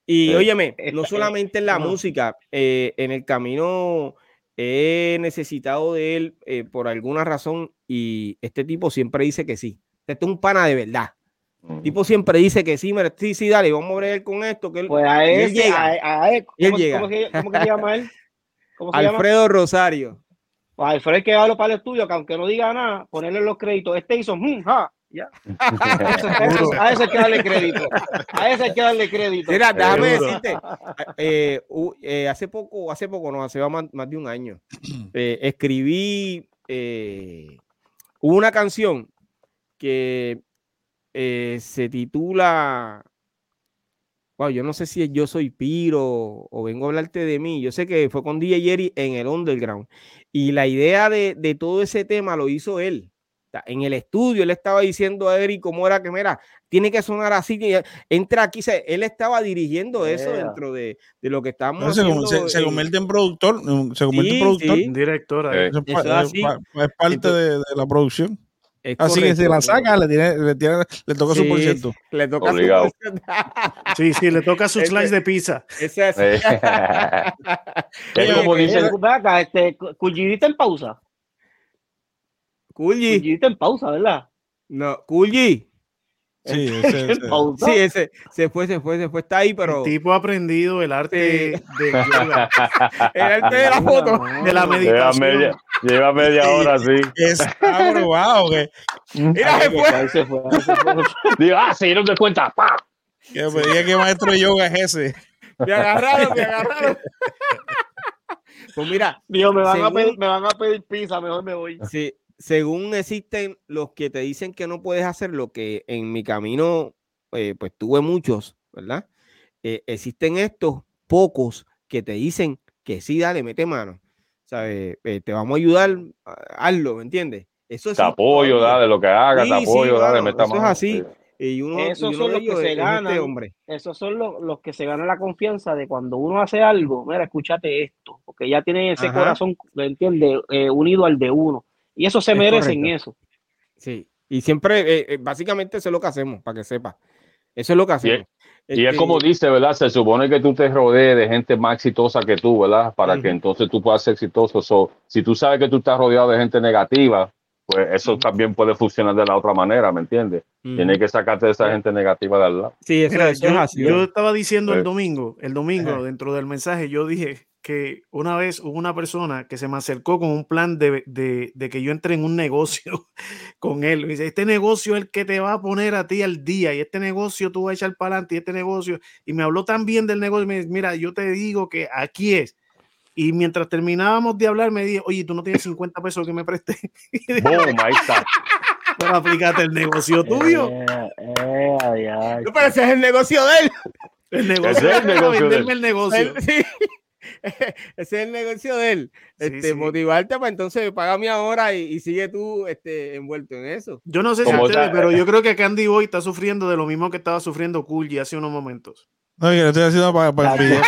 Y Sí. óyeme, Eh, no eh, solamente en la música, eh, en el camino he necesitado de él eh, por alguna razón y este tipo siempre dice que sí. Este es un pana de verdad. Mm. El tipo siempre dice que sí, mira, sí, sí, dale, vamos a ver con esto. Que él- Pues a él ese, llega. a, a él, ¿cómo, llega. cómo que, cómo que se llama él? ¿Cómo se llama? Alfredo Rosario. Pues Alfred que hablo para el estudio, que aunque no diga nada, ponerle los créditos. Este hizo, mm, ja, ya. A ese, a ese hay que darle crédito. A ese hay que darle crédito. Mira, déjame decirte, eh, hu- eh, hace poco, hace poco, no, hace más, más de un año, eh, escribí eh, una canción que eh, se titula, wow, yo no sé si es Yo Soy Piro o vengo a hablarte de mí, yo sé que fue con DJ Jerry en el Underground y la idea de, de todo ese tema lo hizo él. En el estudio él estaba diciendo a Eric cómo era que, mira, tiene que sonar así, que entra aquí, se- él estaba dirigiendo eso Yeah. dentro de, de lo que estábamos No, se, haciendo. se- se en- convierte en productor, se convierte Sí, en productor. sí. Director. Eh, Eso es, Eso pa- es es así. pa- es parte Entonces- de, de la producción. Es Así que si la saca, le, tiene, le, tiene- le toca su por ciento. Le toca su. Sí, sí, le toca su Ese- slice de pizza. Ese es- como acá, este, Cuyidita en pausa. Kulji. Cuyidita en pausa, ¿verdad? No, Kulji. Sí, ese- ese-. Sí, ese se fue, se fue, se fue, está ahí, pero El tipo ha aprendido el arte de yoga, el arte de la foto. de la lleva meditación. media, lleva media hora así. está probado que, Mira, se fue. Ahí se fue, ahí se fue. Digo, ah, sí, no te cuenta. ¡pa! que me diga que maestro de yoga es ese. Me agarraron, me agarraron. Pues mira, Dios, me van, a pedir, me van a pedir pizza, mejor me voy. Sí, según existen los que te dicen que no puedes hacer lo que en mi camino, eh, pues tuve muchos, ¿verdad? Eh, existen estos pocos que te dicen que sí, dale, mete mano. ¿Sabes? Eh, te vamos a ayudar, a- hazlo, ¿me entiendes? Eso Te apoyo, todavía. dale lo que hagas, Sí, te sí, apoyo, dale, mano, meta eso es mano. así. Sí. Y uno, Esos y uno son los que se es- es ganan. este hombre. Esos son los, los que se ganan la confianza de cuando uno hace algo, mira, escúchate esto, porque ya tienen ese Ajá. corazón, ¿me entiendes? Eh, unido al de uno. Y eso se Es merecen correcto. eso. Sí. Y siempre, eh, eh, básicamente, eso es lo que hacemos, para que sepa. Eso es lo que hacemos. Y es Este, como dice, ¿verdad? Se supone que tú te rodees de gente más exitosa que tú, ¿verdad? Para que entonces tú puedas ser exitoso. So, si tú sabes que tú estás rodeado de gente negativa, pues eso también puede funcionar de la otra manera, ¿me entiendes? ujú. Tienes que sacarte de esa gente negativa de al lado. Sí, eso, Mira, eso es yo, así. yo estaba diciendo el domingo, el domingo, dentro del mensaje, yo dije que una vez hubo una persona que se me acercó con un plan de, de- de que yo entre en un negocio con él. Me dice, este negocio es el que te va a poner a ti al día y este negocio tú vas a echar para adelante y este negocio. Y me habló tan bien del negocio. Me dice, mira, yo te digo que aquí es. Y mientras terminábamos de hablar, me dije, oye, tú no tienes 50 pesos que me prestes ¡Boom! Ahí está. para aplicarte el negocio tuyo. Eh, eh, ay, ay. No, pero ese es el negocio de él. El negocio Ese es el negocio de él. venderme el negocio. Sí. Ese es el negocio de él. Sí, Este, sí. Motivarte para entonces págame ahora y, y sigue tú este, envuelto en eso. Yo no sé si ustedes, pero yo creo que Candy Boy está sufriendo de lo mismo que estaba sufriendo Cool hace unos momentos. No, que lo estoy haciendo para, para envidiar.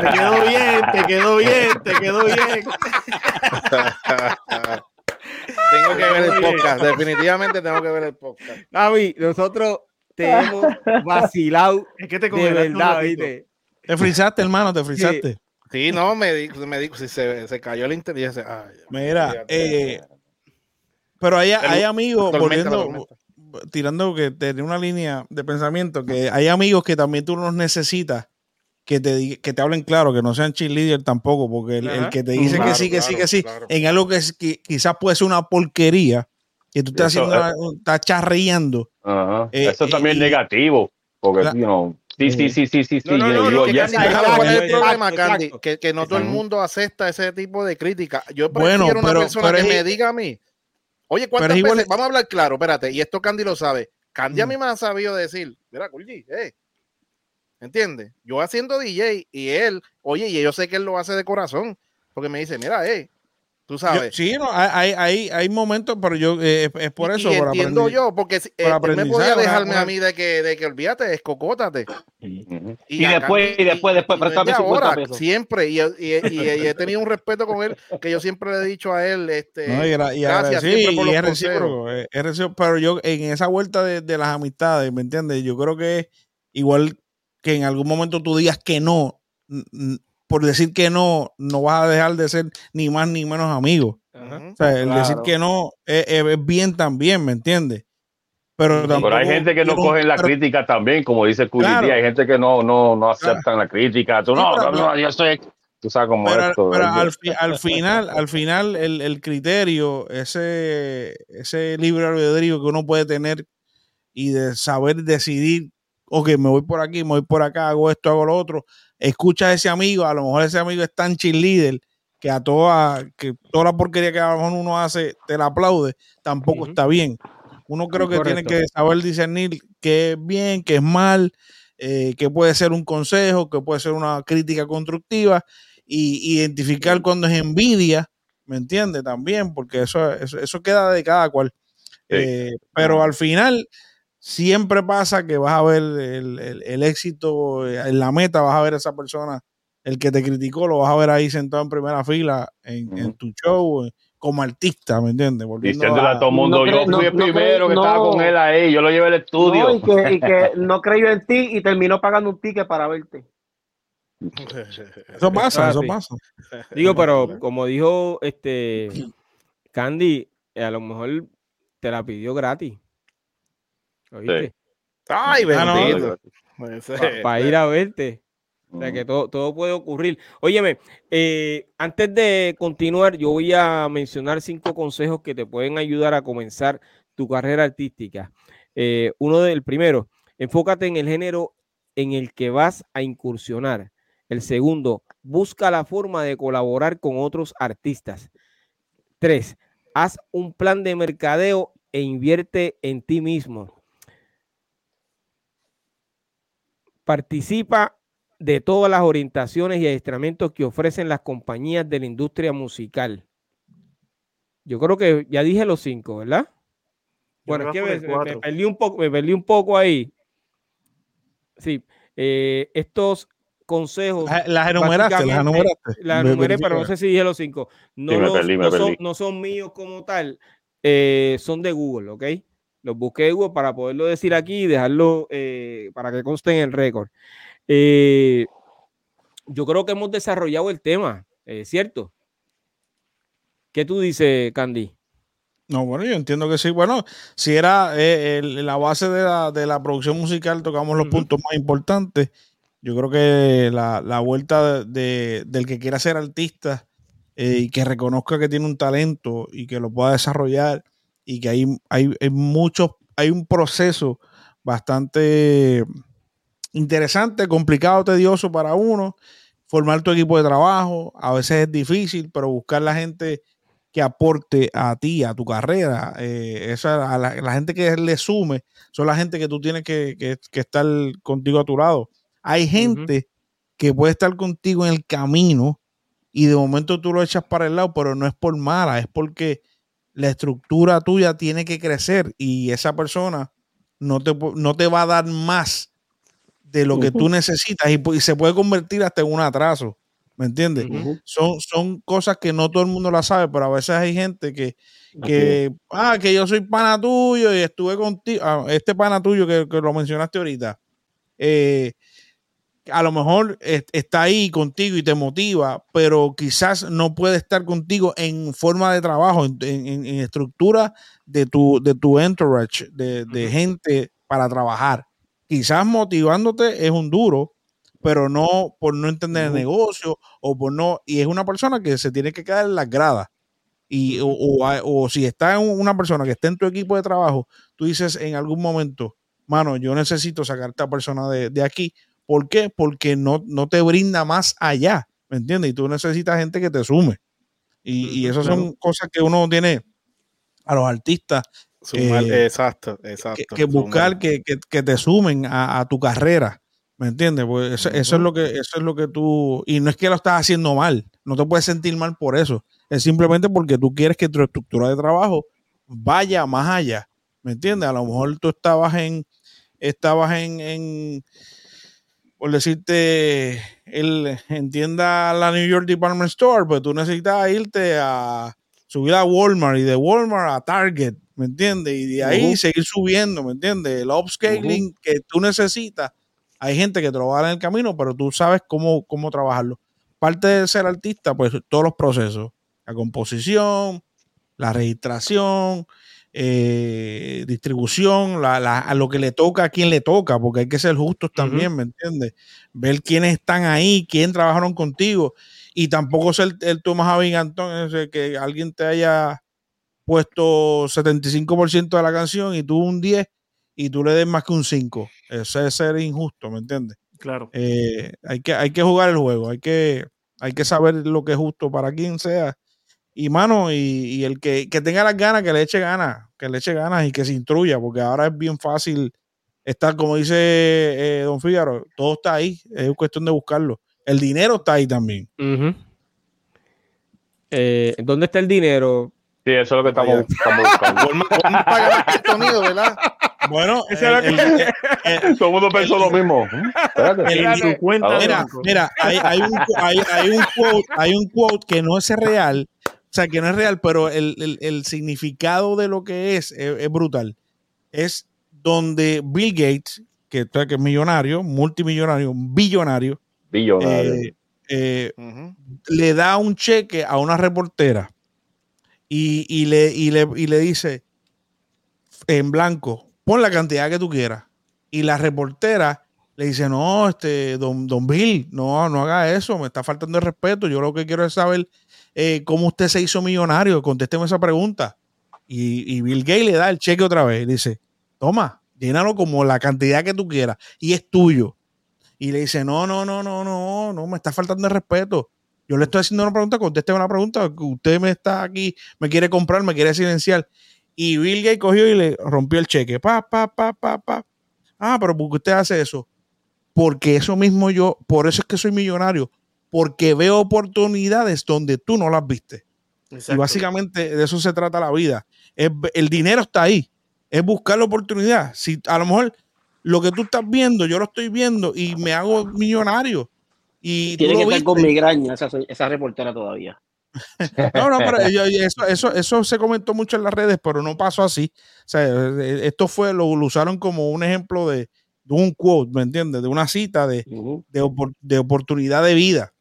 Te quedó bien, te quedó bien, te quedó bien. Tengo que ver el podcast. Definitivamente tengo que ver el podcast. David, nosotros te hemos vacilado Es que te de verdad. ¿viste? Te frizaste, hermano, te frizaste. Sí, no, me dijo, me dijo, si se, se cayó el internet. ay, Mira, eh, pero hay, hay amigos, la volviendo, tirando que tenía una línea de pensamiento, que hay amigos que también tú los necesitas que te, di- que te hablen claro, que no sean cheerleader tampoco, porque el, que te dice Claro, que sí, que sí, que sí, claro. en algo que, es- que quizás puede ser una porquería, que tú estás Eso, haciendo, eh. estás charreando. Ajá. Eh, Eso también es negativo. Porque, La- you know, sí, sí, sí, sí, sí, sí. No, no, yo- no, yo- no, Que ya Candy, sí, ¿sabes exacto, cuál es el problema. Candy? Que, que no todo el mundo acepta ese tipo de crítica. Yo Bueno, prefiero una pero- persona pero que es- me diga a mí, Oye, ¿cuántas igual- veces? Vamos a hablar claro, espérate, y esto Candy lo sabe. Candy a Mm. mí me ha sabido decir, mira, Kulji, eh, ¿entiendes? Yo haciendo DJ y él, oye, y yo sé que él lo hace de corazón, porque me dice, mira, eh, tú Yo- sabes. sí, no, hay, hay, hay, momentos, pero yo eh, es, es por Y- eso. y por entiendo aprender. yo, porque si- eh, por él me podía dejarme una- a mí de que, de que olvídate, escocótate. Y a después- y después- después, y no es préstame de 50 ahora, pesos. Siempre, y, y- y- y he tenido un respeto con él que yo siempre le he dicho a él, este, No, y y gracias agradecido, siempre por y los es recíproco, eh, es recíproco, pero yo en esa vuelta de, de las amistades, ¿me entiendes? Yo creo que igual que en algún momento tú digas que no, por decir que no, no vas a dejar de ser ni más ni menos amigos. Ujú. O sea, el Claro. decir que no es, es- es bien también, ¿me entiendes? Pero, Pero hay gente que no coge la pero- crítica también, como dice Culi Claro. hay gente que no, no, no aceptan la crítica. Tú no, no, no, yo estoy. Tú sabes cómo pero, es esto. pero al, fi- al final, al final el, el criterio, ese, ese libre albedrío que uno puede tener y de saber decidir, ok, me voy por aquí, me voy por acá, hago esto, hago lo otro, escucha a ese amigo, a lo mejor ese amigo es tan cheerleader que a toda, que toda la porquería que a lo mejor uno hace, te la aplaude, tampoco está bien. Uno creo que tiene que saber discernir qué es bien, qué es mal, eh, qué puede ser un consejo, qué puede ser una crítica constructiva y identificar cuando es envidia, ¿me entiendes? También, porque eso, eso, eso queda de cada cual. Sí. Eh, pero al final siempre pasa que vas a ver el, el- el éxito eh, en la meta, vas a ver a esa persona, el que te criticó, lo vas a ver ahí sentado en primera fila en, tu show eh, como artista, ¿me entiendes? Diciéndole a todo el mundo, no yo no- fui el no primero que estaba no. con él ahí, yo lo llevé al estudio. No, y, que, y que no creyó en ti y terminó pagando un ticket para verte. Eso pasa, eso pasa. Digo, pero como dijo este Candy, a lo mejor te la pidió gratis. ¿Oíste? Ay, no. bendito. Para ir a verte. O sea que todo, todo puede ocurrir. Óyeme, eh, antes de continuar, yo voy a mencionar cinco consejos que te pueden ayudar a comenzar tu carrera artística. Eh, uno del primero, enfócate en el género en el que vas a incursionar. El segundo, busca la forma de colaborar con otros artistas. Tres, haz un plan de mercadeo e invierte en ti mismo. Participa de todas las orientaciones y adiestramientos que ofrecen las compañías de la industria musical. Yo creo que ya dije los cinco, ¿verdad? Bueno, es que me me, perdí un poco, me perdí un poco ahí. Sí, eh, estos consejos. Las, enumeraste, las enumeraste. Las Me enumeré, pero no sé si dije los cinco. No, Sí, me los- perdí, me no son, perdí. no son míos como tal, eh, son de Google, ¿ok? Los busqué Google para poderlo decir aquí y dejarlo eh, para que conste en el récord. Eh, yo creo que hemos desarrollado el tema, eh, ¿cierto? ¿Qué tú dices, Candy? No, bueno, yo entiendo que sí. Bueno, si era eh, el- la base de la, de la producción musical, tocamos los puntos más importantes. Yo creo que la, la vuelta de, de- del que quiera ser artista eh, y que reconozca que tiene un talento y que lo pueda desarrollar y que hay, hay, hay muchos, hay un proceso bastante interesante, complicado, tedioso para uno. Formar tu equipo de trabajo, a veces es difícil, pero buscar la gente que aporte a ti, a tu carrera. eh, esa, a la, la gente que le sume, son la gente que tú tienes que, que- que estar contigo a tu lado. Hay gente que puede estar contigo en el camino y de momento tú lo echas para el lado, pero no es por mala, es porque la estructura tuya tiene que crecer y esa persona no te, no te va a dar más de lo que tú necesitas y, se puede convertir hasta en un atraso. ¿Me entiendes? Son, son cosas que no todo el mundo la sabe, pero a veces hay gente que, que ah, que yo soy pana tuyo y estuve contigo, ah, este pana tuyo que, que lo mencionaste ahorita, eh, a lo mejor es- está ahí contigo y te motiva, pero quizás no puede estar contigo en forma de trabajo, en, en- en estructura de tu, de tu entourage, de, de gente para trabajar. Quizás motivándote es un duro, pero no por no entender el negocio o por no, y es una persona que se tiene que quedar en las gradas. Y, o, o si está en una persona que está en tu equipo de trabajo, tú dices en algún momento, mano, yo necesito sacar a esta persona de, de aquí. ¿Por qué? Porque no, no te brinda más allá, ¿me entiendes? Y tú necesitas gente que te sume. Y, y esas son cosas que uno tiene a los artistas Sumar- Eh, exacto, exacto. que, que buscar que, que- que te sumen a, a tu carrera. ¿Me entiendes? Pues eso, eso es lo que, eso es lo que tú. Y no es que lo estás haciendo mal. No te puedes sentir mal por eso. Es simplemente porque tú quieres que tu estructura de trabajo vaya más allá. ¿Me entiendes? A lo mejor tú estabas en. Estabas en. en por decirte, el, entienda la New York Department Store, pues tú necesitas irte a subir a Walmart y de Walmart a Target, ¿me entiendes? Y de ahí seguir subiendo, ¿me entiendes? El upscaling que tú necesitas, hay gente que te lo va a dar en el camino, pero tú sabes cómo, cómo trabajarlo. Parte de ser artista, pues todos los procesos, la composición, la registración, eh, distribución, la, la- a lo que le toca a quien le toca, porque hay que ser justos también, ¿me entiendes? Ver quiénes están ahí, quién trabajaron contigo, y tampoco ser el Tomás Abingantón, ese que alguien te haya puesto 75% de la canción y tú un 10 y tú le des más que un 5. Eso es ser injusto, ¿me entiendes? Claro. Eh, hay, que, hay que jugar el juego, hay que, hay que saber lo que es justo para quien sea. Y mano, y, y el que, que tenga las ganas, que le eche ganas, que le eche ganas y que se instruya, porque ahora es bien fácil estar, como dice eh, Don Fígaro, todo está ahí, es cuestión de buscarlo. El dinero está ahí también. Eh, ¿Dónde está el dinero? Sí, eso es lo que estamos, estamos buscando. Walmart, Walmart paga más que el sonido, ¿verdad? Bueno, Ese era el- el- el- Todo el mundo pensó lo mismo. Espérate. el- En su cuenta Mira, mira, hay, hay un, hay, hay un quote, hay un quote que no es real, sea, que no es real, pero el, el- el significado de lo que es, es es brutal. Es donde Bill Gates, que, que es millonario, multimillonario, billonario, Billonario. eh, eh, le da un cheque a una reportera y, y le, y, le, y le dice en blanco, pon la cantidad que tú quieras. Y la reportera le dice, no, este, don, don Bill, no, no haga eso, me está faltando el respeto. Yo lo que quiero es saber eh, cómo usted se hizo millonario. Contésteme esa pregunta. Y, y Bill Gates le da el cheque otra vez. y dice, toma, llénalo como la cantidad que tú quieras y es tuyo. Y le dice, no, no, no, no, no, no, me está faltando el respeto. Yo le estoy haciendo una pregunta, contésteme una pregunta, usted me está aquí, me quiere comprar, me quiere silenciar. Y Bill Gates cogió y le rompió el cheque. Pa, pa, pa, pa, pa. Ah, pero ¿por qué usted hace eso? Porque eso mismo yo, por eso es que soy millonario, porque veo oportunidades donde tú no las viste. Y básicamente de eso se trata la vida. Es- el dinero está ahí. Es buscar la oportunidad. Si a lo mejor lo que tú estás viendo, yo lo estoy viendo y me hago millonario. Y Tiene que estar viste. con migraña esa, esa reportera todavía. No, no, pero eso, eso, eso se comentó mucho en las redes, pero no pasó así. O sea, eh, esto fue, lo, lo usaron como un ejemplo de, de un quote, ¿me entiendes? De una cita de, de, opor- de oportunidad de vida.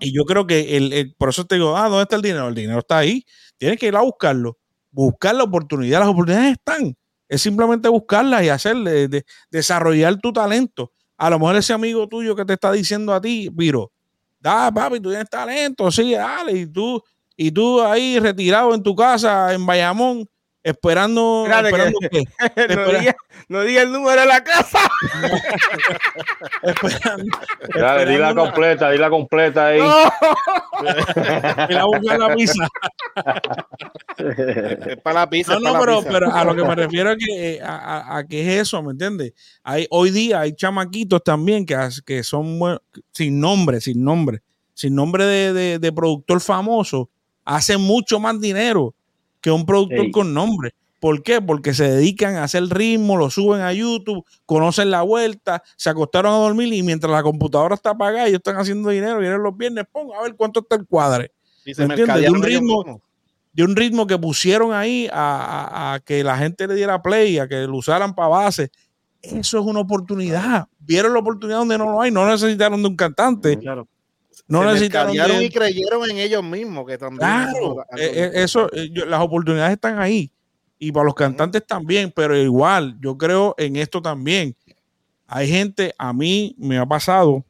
Y yo creo que el, el- por eso te digo, ah, ¿dónde está el dinero? El dinero está ahí. Tienes que ir a buscarlo. Buscar la oportunidad. Las oportunidades están. Es simplemente buscarlas y hacer, de- de- desarrollar tu talento. A lo mejor ese amigo tuyo que te está diciendo a ti, Viro, da, papi, tú tienes talento, sí, dale. Y tú, y tú ahí retirado en tu casa, en Bayamón, esperando, Espérate esperando que- qué? no, Espera. diga, no diga el número de la casa. Esperando, Dale, di la completa, di la completa ahí. ir a buscar la pizza. Es para la pizza. No, no, la pero, pizza. pero a lo que me refiero es que, eh, a, a- a que es eso, ¿me entiendes? Hay, hoy día hay chamaquitos también que, que son sin nombre, sin nombre, sin nombre de, de- de productor famoso, hacen mucho más dinero que un productor con nombre. ¿Por qué? Porque se dedican a hacer ritmo, lo suben a YouTube, conocen la vuelta, se acostaron a dormir y mientras la computadora está apagada, ellos están haciendo dinero, vienen los viernes, pon a ver cuánto está el cuadre. De un ritmo- de un ritmo que pusieron ahí a, a- a que la gente le diera play, a que lo usaran para base. Eso es una oportunidad. Vieron la oportunidad donde no lo hay. No necesitaron de un cantante. Claro. No se necesitaron y creyeron en ellos mismos que también Claro, algo- eh, eh, eso, eh, las oportunidades están ahí. Y para los cantantes también, pero igual, yo creo en esto también. Hay gente, a mí me ha pasado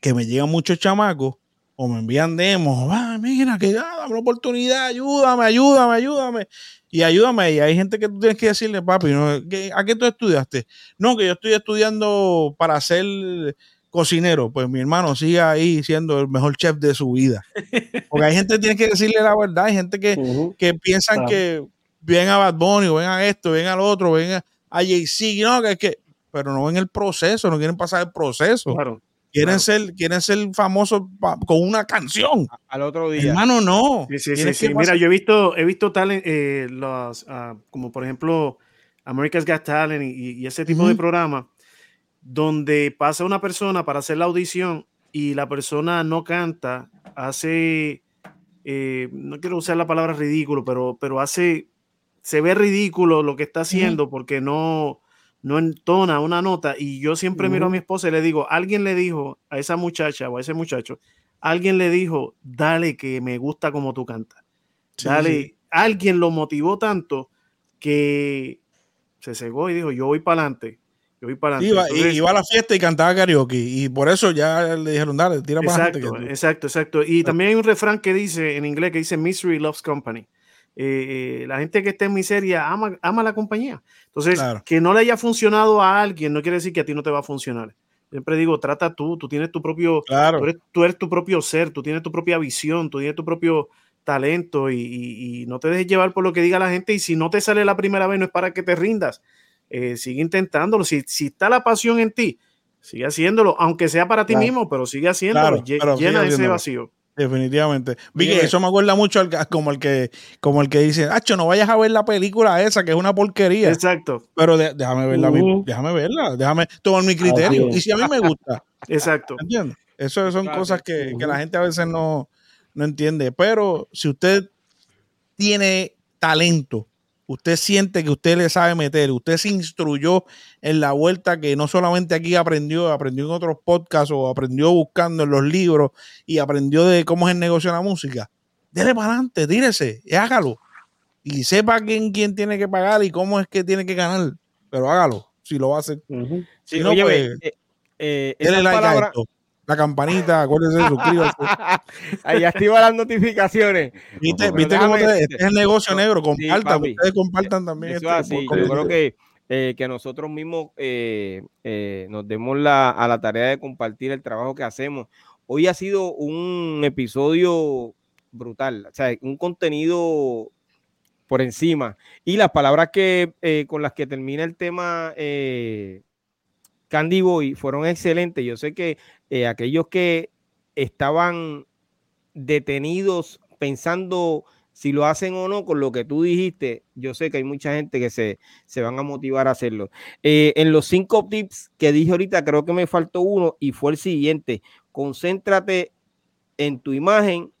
que me llegan muchos chamacos o me envían demos, ah, mira, que ya, dame la oportunidad, ayúdame, ayúdame, ayúdame. Y ayúdame. Y hay gente que tú tienes que decirle, papi, ¿no? ¿qué- ¿a qué tú estudiaste? No, que yo estoy estudiando para ser cocinero. Pues mi hermano sigue ahí siendo el mejor chef de su vida. Porque hay gente que tiene que decirle la verdad, hay gente que, Ujú. que piensan Claro. que, ven a Bad Bunny, ven a esto, ven al otro, ven a, a Jay-Z, no, que es que, pero no ven el proceso, no quieren pasar el proceso. Claro. Quieren, claro. ser, quieren ser famosos pa- con una canción. Al otro día. Hermano, no. Sí, sí, sí, sí. Mira, yo he visto, he visto talent, eh, los, ah, como por ejemplo America's Got Talent y, y ese tipo de Ujú. programas, donde pasa una persona para hacer la audición y la persona no canta, hace, eh, no quiero usar la palabra ridículo, pero, pero hace, se ve ridículo lo que está haciendo porque no, no entona una nota. Y yo siempre miro a mi esposa y le digo, alguien le dijo a esa muchacha o a ese muchacho, alguien le dijo, dale que me gusta como tú cantas. Sí, Dale, sí. alguien lo motivó tanto que se cegó y dijo, yo voy para adelante. Yo voy para Iba, adelante. y- iba a la fiesta y cantaba karaoke. Y por eso ya le dijeron, dale, tira para adelante. Exacto, que tú- exacto, exacto. Y también hay un refrán que dice en inglés que dice Misery loves company. Eh, eh, la gente que está en miseria ama, ama la compañía. Entonces, Claro. que no le haya funcionado a alguien no quiere decir que a ti no te va a funcionar. Siempre digo, trata tú, tú tienes tu propio, Claro. tú eres, tú eres tu propio ser, tú tienes tu propia visión, tú tienes tu propio talento y, y- y no te dejes llevar por lo que diga la gente y si no te sale la primera vez no es para que te rindas, Eh, sigue intentándolo, si, si está la pasión en ti, sigue haciéndolo, aunque sea para ti Claro. mismo, pero sigue haciéndolo, Claro, lle- pero sigue llena ese vacío. Definitivamente. Vi que eso me acuerda mucho al, como el que, como el que dice, Acho, no vayas a ver la película esa, que es una porquería. Exacto, Pero de- déjame verla, Ujú. déjame verla, déjame tomar mi criterio. Y si a mí me gusta, exacto. ¿entiendes? Eso son Claro, cosas que, que la gente a veces no, no entiende. Pero si usted tiene talento, usted siente que usted le sabe meter, usted se instruyó en la vuelta que no solamente aquí aprendió, aprendió en otros podcasts o aprendió buscando en los libros y aprendió de cómo es el negocio de la música, dele para adelante, tírese y hágalo. Y sepa quién, quién tiene que pagar y cómo es que tiene que ganar. Pero hágalo, si lo va a hacer. Sí, Si no, óyeme, pues, eh, eh, Dele like a palabras- esto. La campanita, acuérdese, suscríbase. Ahí activa las notificaciones. ¿Viste, Pero ¿viste déjame cómo te- este es el negocio negro? Compartan, ustedes compartan también. Eso este así. Yo creo que, eh, que nosotros mismos eh, eh, nos demos la, a la tarea de compartir el trabajo que hacemos. Hoy ha sido un episodio brutal, o sea, un contenido por encima. Y las palabras que con las que termina el tema Candy Boy fueron excelentes. Yo sé que eh, aquellos que estaban detenidos pensando si lo hacen o no con lo que tú dijiste, yo sé que hay mucha gente que se, se van a motivar a hacerlo. Eh, en los cinco tips que dije ahorita, creo que me faltó uno y fue el siguiente. Concéntrate en tu imagen,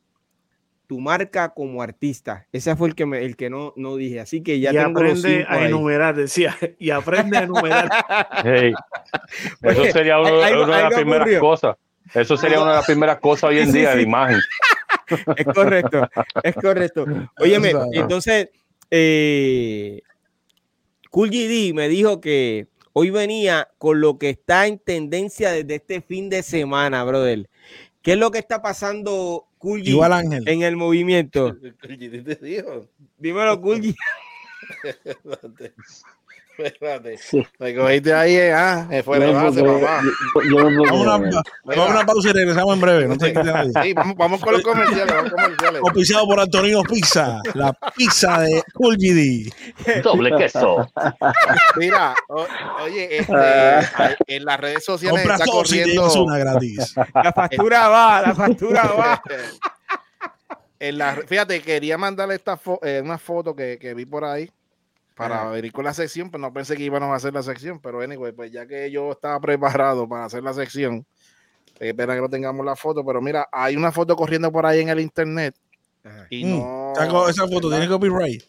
tu marca como artista. Ese fue el que, me, el que no, no dije. Así que ya y tengo los aprende cinco a ahí. enumerar, decía, y aprende a enumerar. Hey, eso Oye, sería uno- ahí- una de las me primeras ocurrió. cosas. Eso sería una de las primeras cosas hoy en Sí, día, sí. la imagen. Es correcto, es correcto. Óyeme, entonces, eh, Cool GD me dijo que hoy venía con lo que está en tendencia desde este fin de semana, brother. ¿Qué es lo que está pasando, G, Igual Ángel. en el movimiento? te dijo. Dímelo, G. Espérate. Sí. Me cogiste ahí, eh, ah, me fue de base, papá. Vamos a, una, pausa y regresamos en breve. No te nadie. Sí, vamos, vamos con los comerciales, vamos comerciales. Por Antonio Pizza, la pizza de Cool GD. Doble queso. Mira, o- oye, este, Ah. en las redes sociales Compra está corriendo. tienes una gratis. La factura va, la factura va. en la, fíjate, quería mandarle esta fo- eh, una foto que, que vi por ahí para venir con la sección, pero no pensé que íbamos a hacer la sección, pero anyway, pues ya que yo estaba preparado para hacer la sección, eh, pena que no tengamos la foto, pero mira, hay una foto corriendo por ahí en el internet y Mm, no... Saco esa foto, tiene copyright.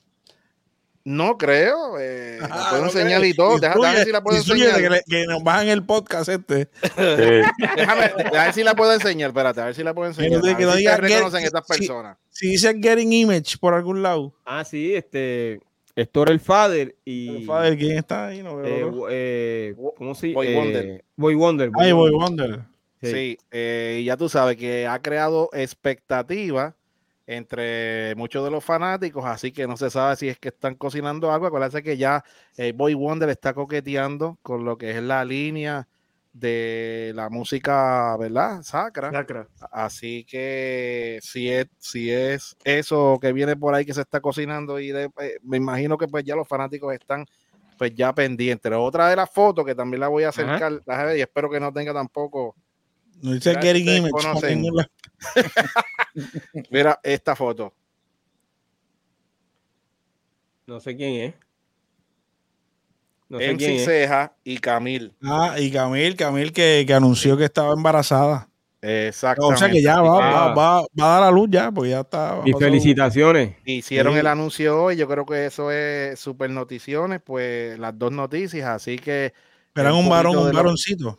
No creo, eh, la Ah, puedo no enseñar y todo, deja, déjame ver si la puedo enseñar. Que, le- que nos bajan el podcast este. Sí. Déjame, a ver si la puedo enseñar, espérate, a ver si la puedo enseñar. a que no si diga reconocen estas sí. personas. Si dice Getting Image por algún lado, Ah, sí, este, Héctor el Father y... el father, ¿quién está ahí? No veo. eh, eh, ¿Cómo se Boy eh, Wonder. Boy Wonder. Ay, Boy Wonder. Wonder. Sí. Sí, eh, y ya tú sabes que ha creado expectativa entre muchos de los fanáticos, así que no se sabe si es que están cocinando algo. Acuérdense que ya eh, Boy Wonder está coqueteando con lo que es la línea de la música, ¿verdad? Sacra. Sacra. Así que si es, si es eso que viene por ahí que se está cocinando y de- eh, me imagino que pues ya los fanáticos están pues ya pendientes. La otra de las fotos que también la voy a acercar y espero que no tenga tampoco. No dice Getting Image. la- Mira esta foto. No sé quién es. No sé MC. Ceja y Camil. Ah, y Camil, Camil que, que anunció que estaba embarazada. Exactamente. O sea que ya va, va, Ah. va, va a dar a luz ya, porque ya está. Mis pasó- felicitaciones. Hicieron Sí. el anuncio hoy, yo creo que eso es super noticiones, pues las dos noticias, así que Esperan un un varón, un varoncito.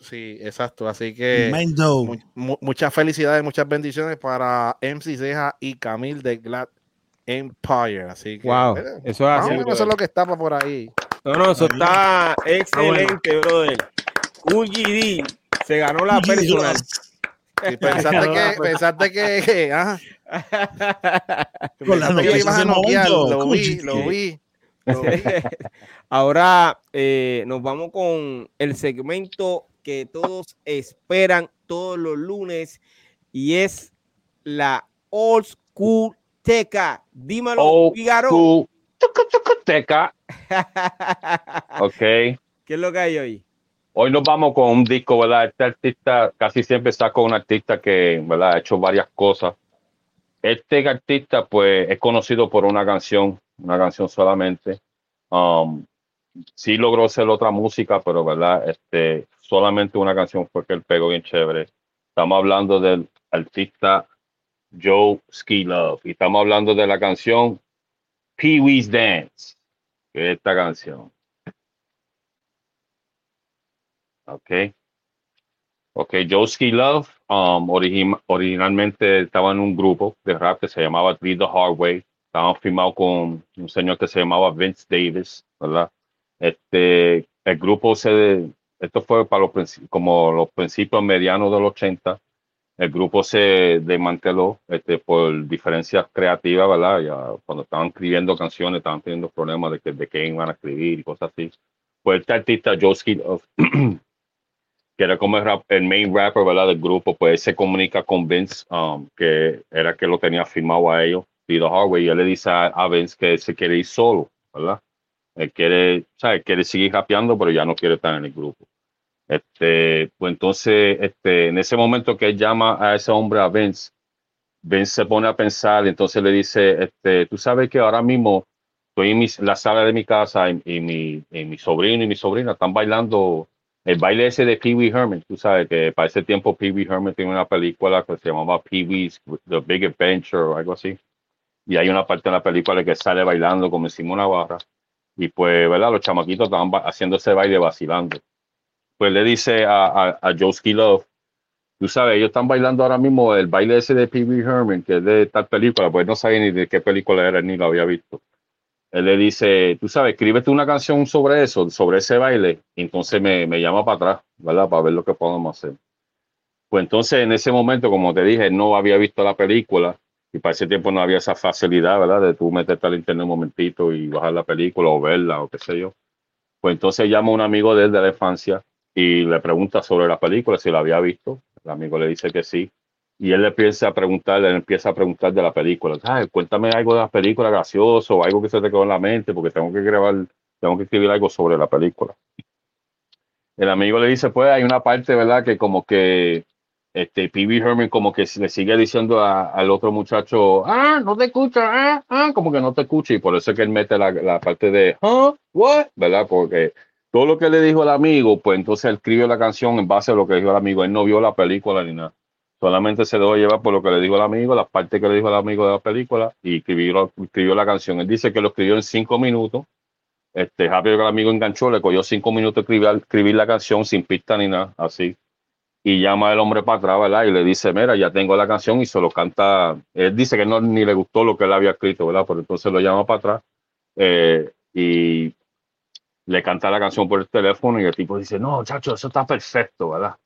sí, exacto, así que Mendo. mu- mu- muchas felicidades, muchas bendiciones para MC Ceja y Camil de Glad Empire, así que Wow, eh, eso es así. eso es lo que está por ahí. No, no, eso está excelente, brother. UGD se ganó la personal. Y pensaste que, pensaste que, que, ajá, Con las pensaste que ibas a noquear, lo vi, lo vi, lo vi. Ahora eh, nos vamos con el segmento que todos esperan todos los lunes y es la Old School Teca. Dímelo, Old Figaro. School Teca. Ok. ¿Qué es lo que hay hoy? Hoy nos vamos con un disco, ¿verdad? Este artista casi siempre con un artista que, ¿verdad? Ha hecho varias cosas. Este artista, pues, es conocido por una canción, una canción solamente. Um, sí logró hacer otra música, pero, ¿verdad? Este, solamente una canción fue que él pegó bien chévere. Estamos hablando del artista Joe Ski Love y estamos hablando de la canción Pee Wee's Dance, esta canción. Ok. Ok, Joski Love um, origi- originalmente estaba en un grupo de rap que se llamaba Three the Hard Way. Estaban firmados con un señor que se llamaba Vince Davis, ¿verdad? Este, el grupo se, esto fue para los, como los principios medianos de los 80. El grupo se desmanteló este, por diferencias creativas, ¿verdad? Ya cuando estaban escribiendo canciones estaban teniendo problemas de, que, de qué iban a escribir y cosas así. Pues este artista, Joski Love, que era como el, rap- el main rapper ¿verdad? del grupo, pues se comunica con Vince, um, que era que lo tenía firmado a ellos, y The Hardway, y él le dice a, a Vince que se quiere ir solo, ¿verdad? Él quiere, ¿sabes? quiere seguir rapeando, pero ya no quiere estar en el grupo. Este, pues entonces, este, en ese momento que él llama a ese hombre, a Vince, Vince se pone a pensar, entonces le dice, este, tú sabes que ahora mismo estoy en mi- la sala de mi casa y, y mi, y mi sobrino y mi sobrina están bailando el baile ese de Pee Wee Herman, tú sabes que para ese tiempo Pee Wee Herman tiene una película que se llamaba Pee Wee's The Big Adventure o algo así. Y hay una parte en la película que sale bailando como encima de una barra. Y pues, ¿verdad? Los chamaquitos estaban ba- haciendo ese baile vacilando. Pues le dice a, a, a Joe tú sabes, ellos están bailando ahora mismo el baile ese de Pee Wee Herman, que es de tal película, pues no sabía ni de qué película era, ni lo había visto él le dice, tú sabes, escríbete una canción sobre eso, sobre ese baile, y entonces me, me llama para atrás, ¿verdad? Para ver lo que podemos hacer. Pues entonces en ese momento, como te dije, no había visto la película, y para ese tiempo no había esa facilidad, ¿verdad? De tú meterte al internet un momentito y bajar la película o verla o qué sé yo. Pues entonces llama a un amigo de él de la infancia y le pregunta sobre la película, si la había visto. El amigo le dice que sí. Y él le empieza a preguntar, él empieza a preguntar de la película. "Ay, cuéntame algo de la película gracioso algo que se te quedó en la mente, porque tengo que grabar, tengo que escribir algo sobre la película. El amigo le dice, pues hay una parte, ¿verdad? Que como que este Wee Herman como que le sigue diciendo a- al otro muchacho, ah, no te escucha, ah, ah, como que no te escucha. Y por eso es que él mete la, la parte de, ah, what, ¿verdad? Porque todo lo que le dijo el amigo, pues entonces él escribió la canción en base a lo que dijo el amigo. Él no vio la película ni nada. Solamente se dejó llevar por lo que le dijo el amigo, las partes que le dijo el amigo de la película y escribió, escribió la canción. Él dice que lo escribió en cinco minutos. Este, rápido que el amigo enganchó, le cogió cinco minutos escribir, escribir la canción sin pista ni nada, así. Y llama el hombre para atrás, ¿verdad? Y le dice, mira, ya tengo la canción y se lo canta. Él dice que no ni le gustó lo que él había escrito, ¿verdad? Pero entonces lo llama para atrás eh, y le canta la canción por el teléfono y el tipo dice, no, chacho, eso está perfecto, ¿verdad?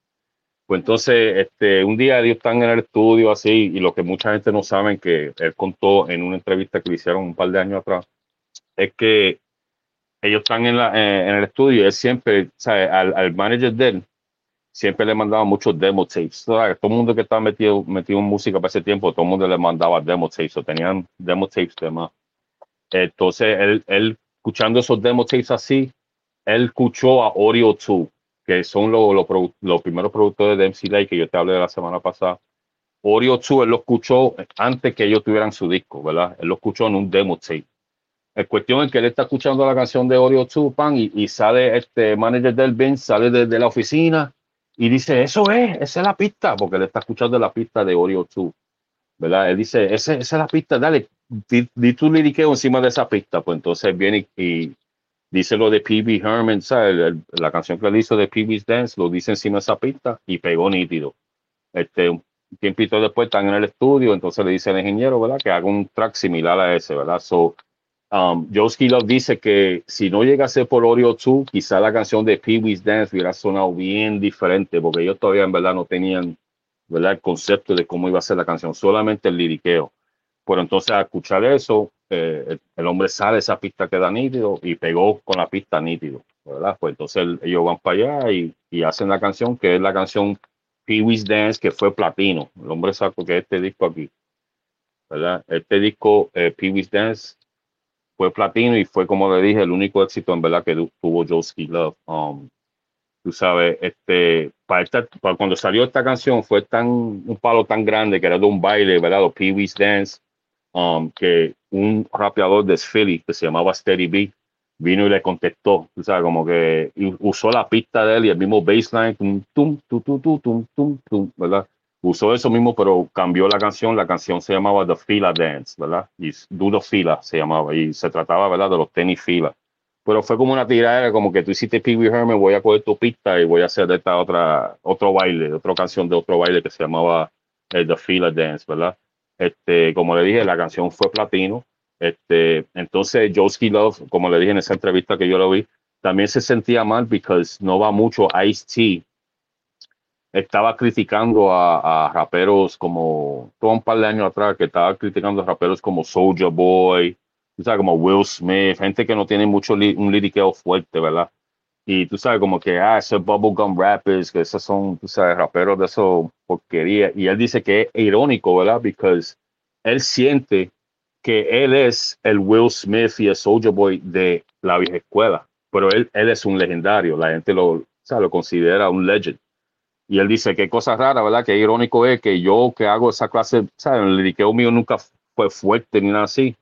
Pues entonces, este, un día ellos están en el estudio así, y lo que mucha gente no sabe, que él contó en una entrevista que le hicieron un par de años atrás, es que ellos están en, la, eh, en el estudio y él siempre, ¿sabe? Al, al manager de él, siempre le mandaba muchos demo tapes. Todo el mundo que estaba metido, metido en música para ese tiempo, todo el mundo le mandaba demo tapes o tenían demo tapes de más. Entonces, él, él escuchando esos demo tapes así, él escuchó a Audio 2, que son los, los, primeros productores de MC Light que yo te hablé de la semana pasada. Audio 2, él lo escuchó antes que ellos tuvieran su disco, ¿verdad? Él lo escuchó en un demo tape. El cuestión es que él está escuchando la canción de Oreo 2, pan, y, y sale este manager del Benz, sale desde la oficina y dice, eso es, esa es la pista, porque él está escuchando la pista de Oreo 2, ¿verdad? Él dice, ese- esa es la pista, dale, di, di tu liriqueo encima de esa pista. Pues entonces viene y, y dice lo de P.B. Herman, ¿sabes? El- el- la canción que él hizo de P.B.'s Dance, lo dice encima de esa pista y pegó nítido. Este, un tiempito después están en el estudio, entonces le dice al ingeniero, ¿verdad? Que haga un track similar a ese, ¿verdad? So, um, Joe Love dice que si no llega a ser por Oreo 2, quizá la canción de Pee Wee's Dance hubiera sonado bien diferente, porque ellos todavía en verdad no tenían, ¿verdad? El concepto de cómo iba a ser la canción, solamente el liriqueo. Pero entonces al escuchar eso, eh, el, hombre sale esa pista que da nítido y pegó con la pista nítido, ¿verdad? Pues entonces el- ellos van para allá y, y hacen la canción, que es la canción Pee Wee's Dance, que fue platino. El hombre sacó que este disco aquí, ¿verdad? Este disco, eh, Pee Wee's Dance, fue platino y fue, como le dije, el único éxito en verdad que tu- tuvo Joe Love. Um, tú sabes, este, para, esta- para cuando salió esta canción fue tan, un palo tan grande que era de un baile, ¿verdad? Los Pee Wee's Dance, um, que un rapeador de Philly que se llamaba Steady B vino y le contestó, tú sabes, como que usó la pista de él y el mismo bassline, tum, tum, tum, tum, tum, tum, tum, tum, ¿verdad? Usó eso mismo, pero cambió la canción. La canción se llamaba The Fila Dance, ¿verdad? Y Dudo Fila se llamaba y se trataba, ¿verdad? De los tenis fila. Pero fue como una tiradera, como que tú hiciste Pee Wee Herman, voy a coger tu pista y voy a hacer de esta otra, otro baile, otra canción de otro baile que se llamaba eh, The Fila Dance, ¿verdad? Este, como le dije, la canción fue platino. Este, entonces, Joski Love, como le dije en esa entrevista que yo lo vi, también se sentía mal porque no va mucho Ice-T. Estaba criticando a, raperos como, todo un par de años atrás, que estaba criticando a raperos como Soulja Boy, tú sabes, como Will Smith, gente que no tiene mucho un liriqueo fuerte, ¿verdad? Y tú sabes, como que, ah, esos bubblegum rappers, que esos son, tú sabes, raperos de eso porquería. Y él dice que es irónico, ¿verdad? Porque él siente que él es el Will Smith y el Soldier Boy de la vieja escuela, pero él, él es un legendario, la gente lo, o sea, lo considera un legend. Y él dice, qué cosa rara, ¿verdad? Qué irónico es que yo que hago esa clase, ¿sabes? El liriqueo mío nunca fue fuerte ni nada así,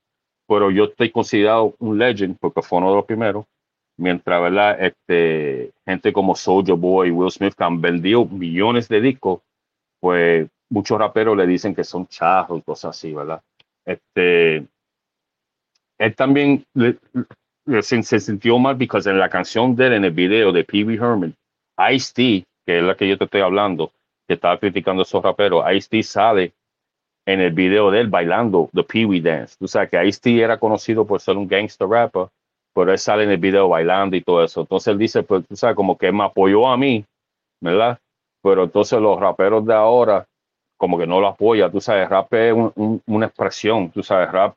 pero yo estoy considerado un legend porque fue uno de los primeros, mientras, ¿verdad? Este, gente como Soldier Boy y Will Smith que han vendido millones de discos, pues muchos raperos le dicen que son charros y cosas así, ¿verdad? Este, él también le- le- se, se sintió mal porque en la canción de él, en el video de Pee Wee Herman, Ice-T, que es la que yo te estoy hablando, que estaba criticando a esos raperos, Ice-T sale en el video de él bailando The Pee Wee Dance. Tú sabes que Ice-T era conocido por ser un gangster rapper, pero él sale en el video bailando y todo eso. Entonces él dice, pues tú sabes, como que me apoyó a mí, ¿verdad? Pero entonces los raperos de ahora, como que no lo apoya. Tú sabes, rap es un- un- una expresión, tú sabes, rap.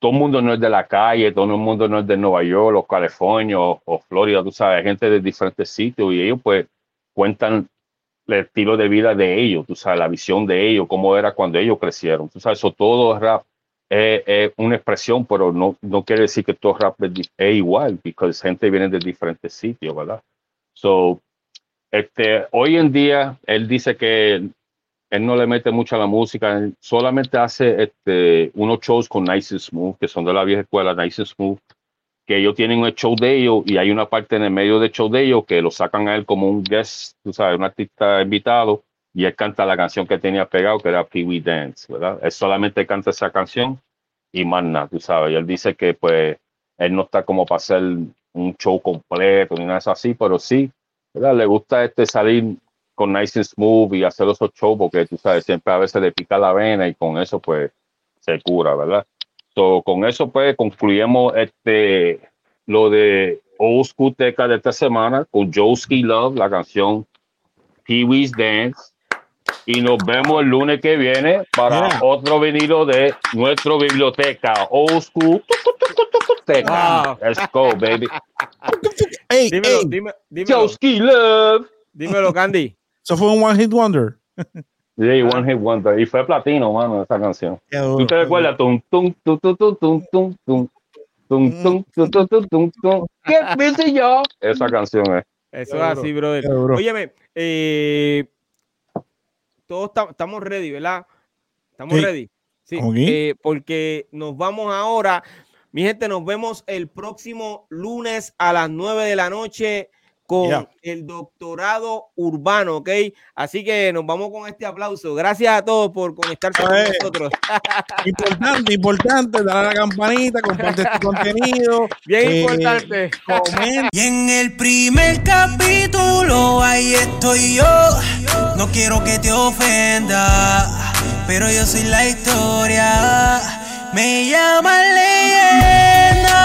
Todo el mundo no es de la calle, todo el mundo no es de Nueva York, o California, o, o Florida, tú sabes, gente de diferentes sitios y ellos pues cuentan el estilo de vida de ellos, tú sabes, la visión de ellos, cómo era cuando ellos crecieron. Tú sabes, eso todo es rap. Es, es una expresión, pero no, no quiere decir que todo rap es, es igual, porque gente viene de diferentes sitios, ¿verdad? So, este, hoy en día, él dice que él no le mete mucho a la música, solamente hace este, unos shows con Nice Smooth, que son de la vieja escuela, Nice and Smooth, que ellos tienen un show de ellos y hay una parte en el medio del show de ellos que lo sacan a él como un guest, tú sabes, un artista invitado, y él canta la canción que tenía pegado, que era Pee Wee Dance, ¿verdad? Él solamente canta esa canción y más nada, tú sabes, él dice que pues él no está como para hacer un show completo ni nada así, pero sí, ¿verdad? Le gusta este salir con Nice and Smooth y hacer esos shows porque tú sabes, siempre a veces le pica la vena y con eso pues se cura, ¿verdad? So, con eso pues concluyemos este lo de Old School Teca de esta semana con Joe Ski Love, la canción Pee Wee's Dance. Y nos vemos el lunes que viene para Yeah. otro vinilo de nuestra biblioteca. Old School. Wow. Let's go, baby. Ey, Dímelo, ey, dime, dímelo, Love. dímelo, Candy. Eso fue un One Hit Wonder. Sí, One Hit Wonder. Y fue platino, mano, esa canción. Duro, ¿Tú te recuerdas? Tum, tum, tum, tum, tum, tum, tum, tum. Tum, tum, tum, tum, tum, tum, tum. ¿Qué yo? Esa canción es. Eso es así, brother. Óyeme, eh, todos ta- estamos ready, ¿verdad? Estamos Sí. ready. Sí, eh, porque nos vamos ahora. Mi gente, nos vemos el próximo lunes a las 9 de la noche con Ya. el doctorado urbano, ¿ok? Así que nos vamos con este aplauso. Gracias a todos por conectarse con Eh. nosotros. Importante, importante, darle a la campanita, comparte este contenido. Bien eh, importante. comenta. Y en el primer capítulo, ahí estoy yo. No quiero que te ofenda, pero yo soy la historia. Me llaman leyes.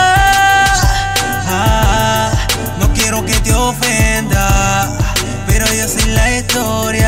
flores.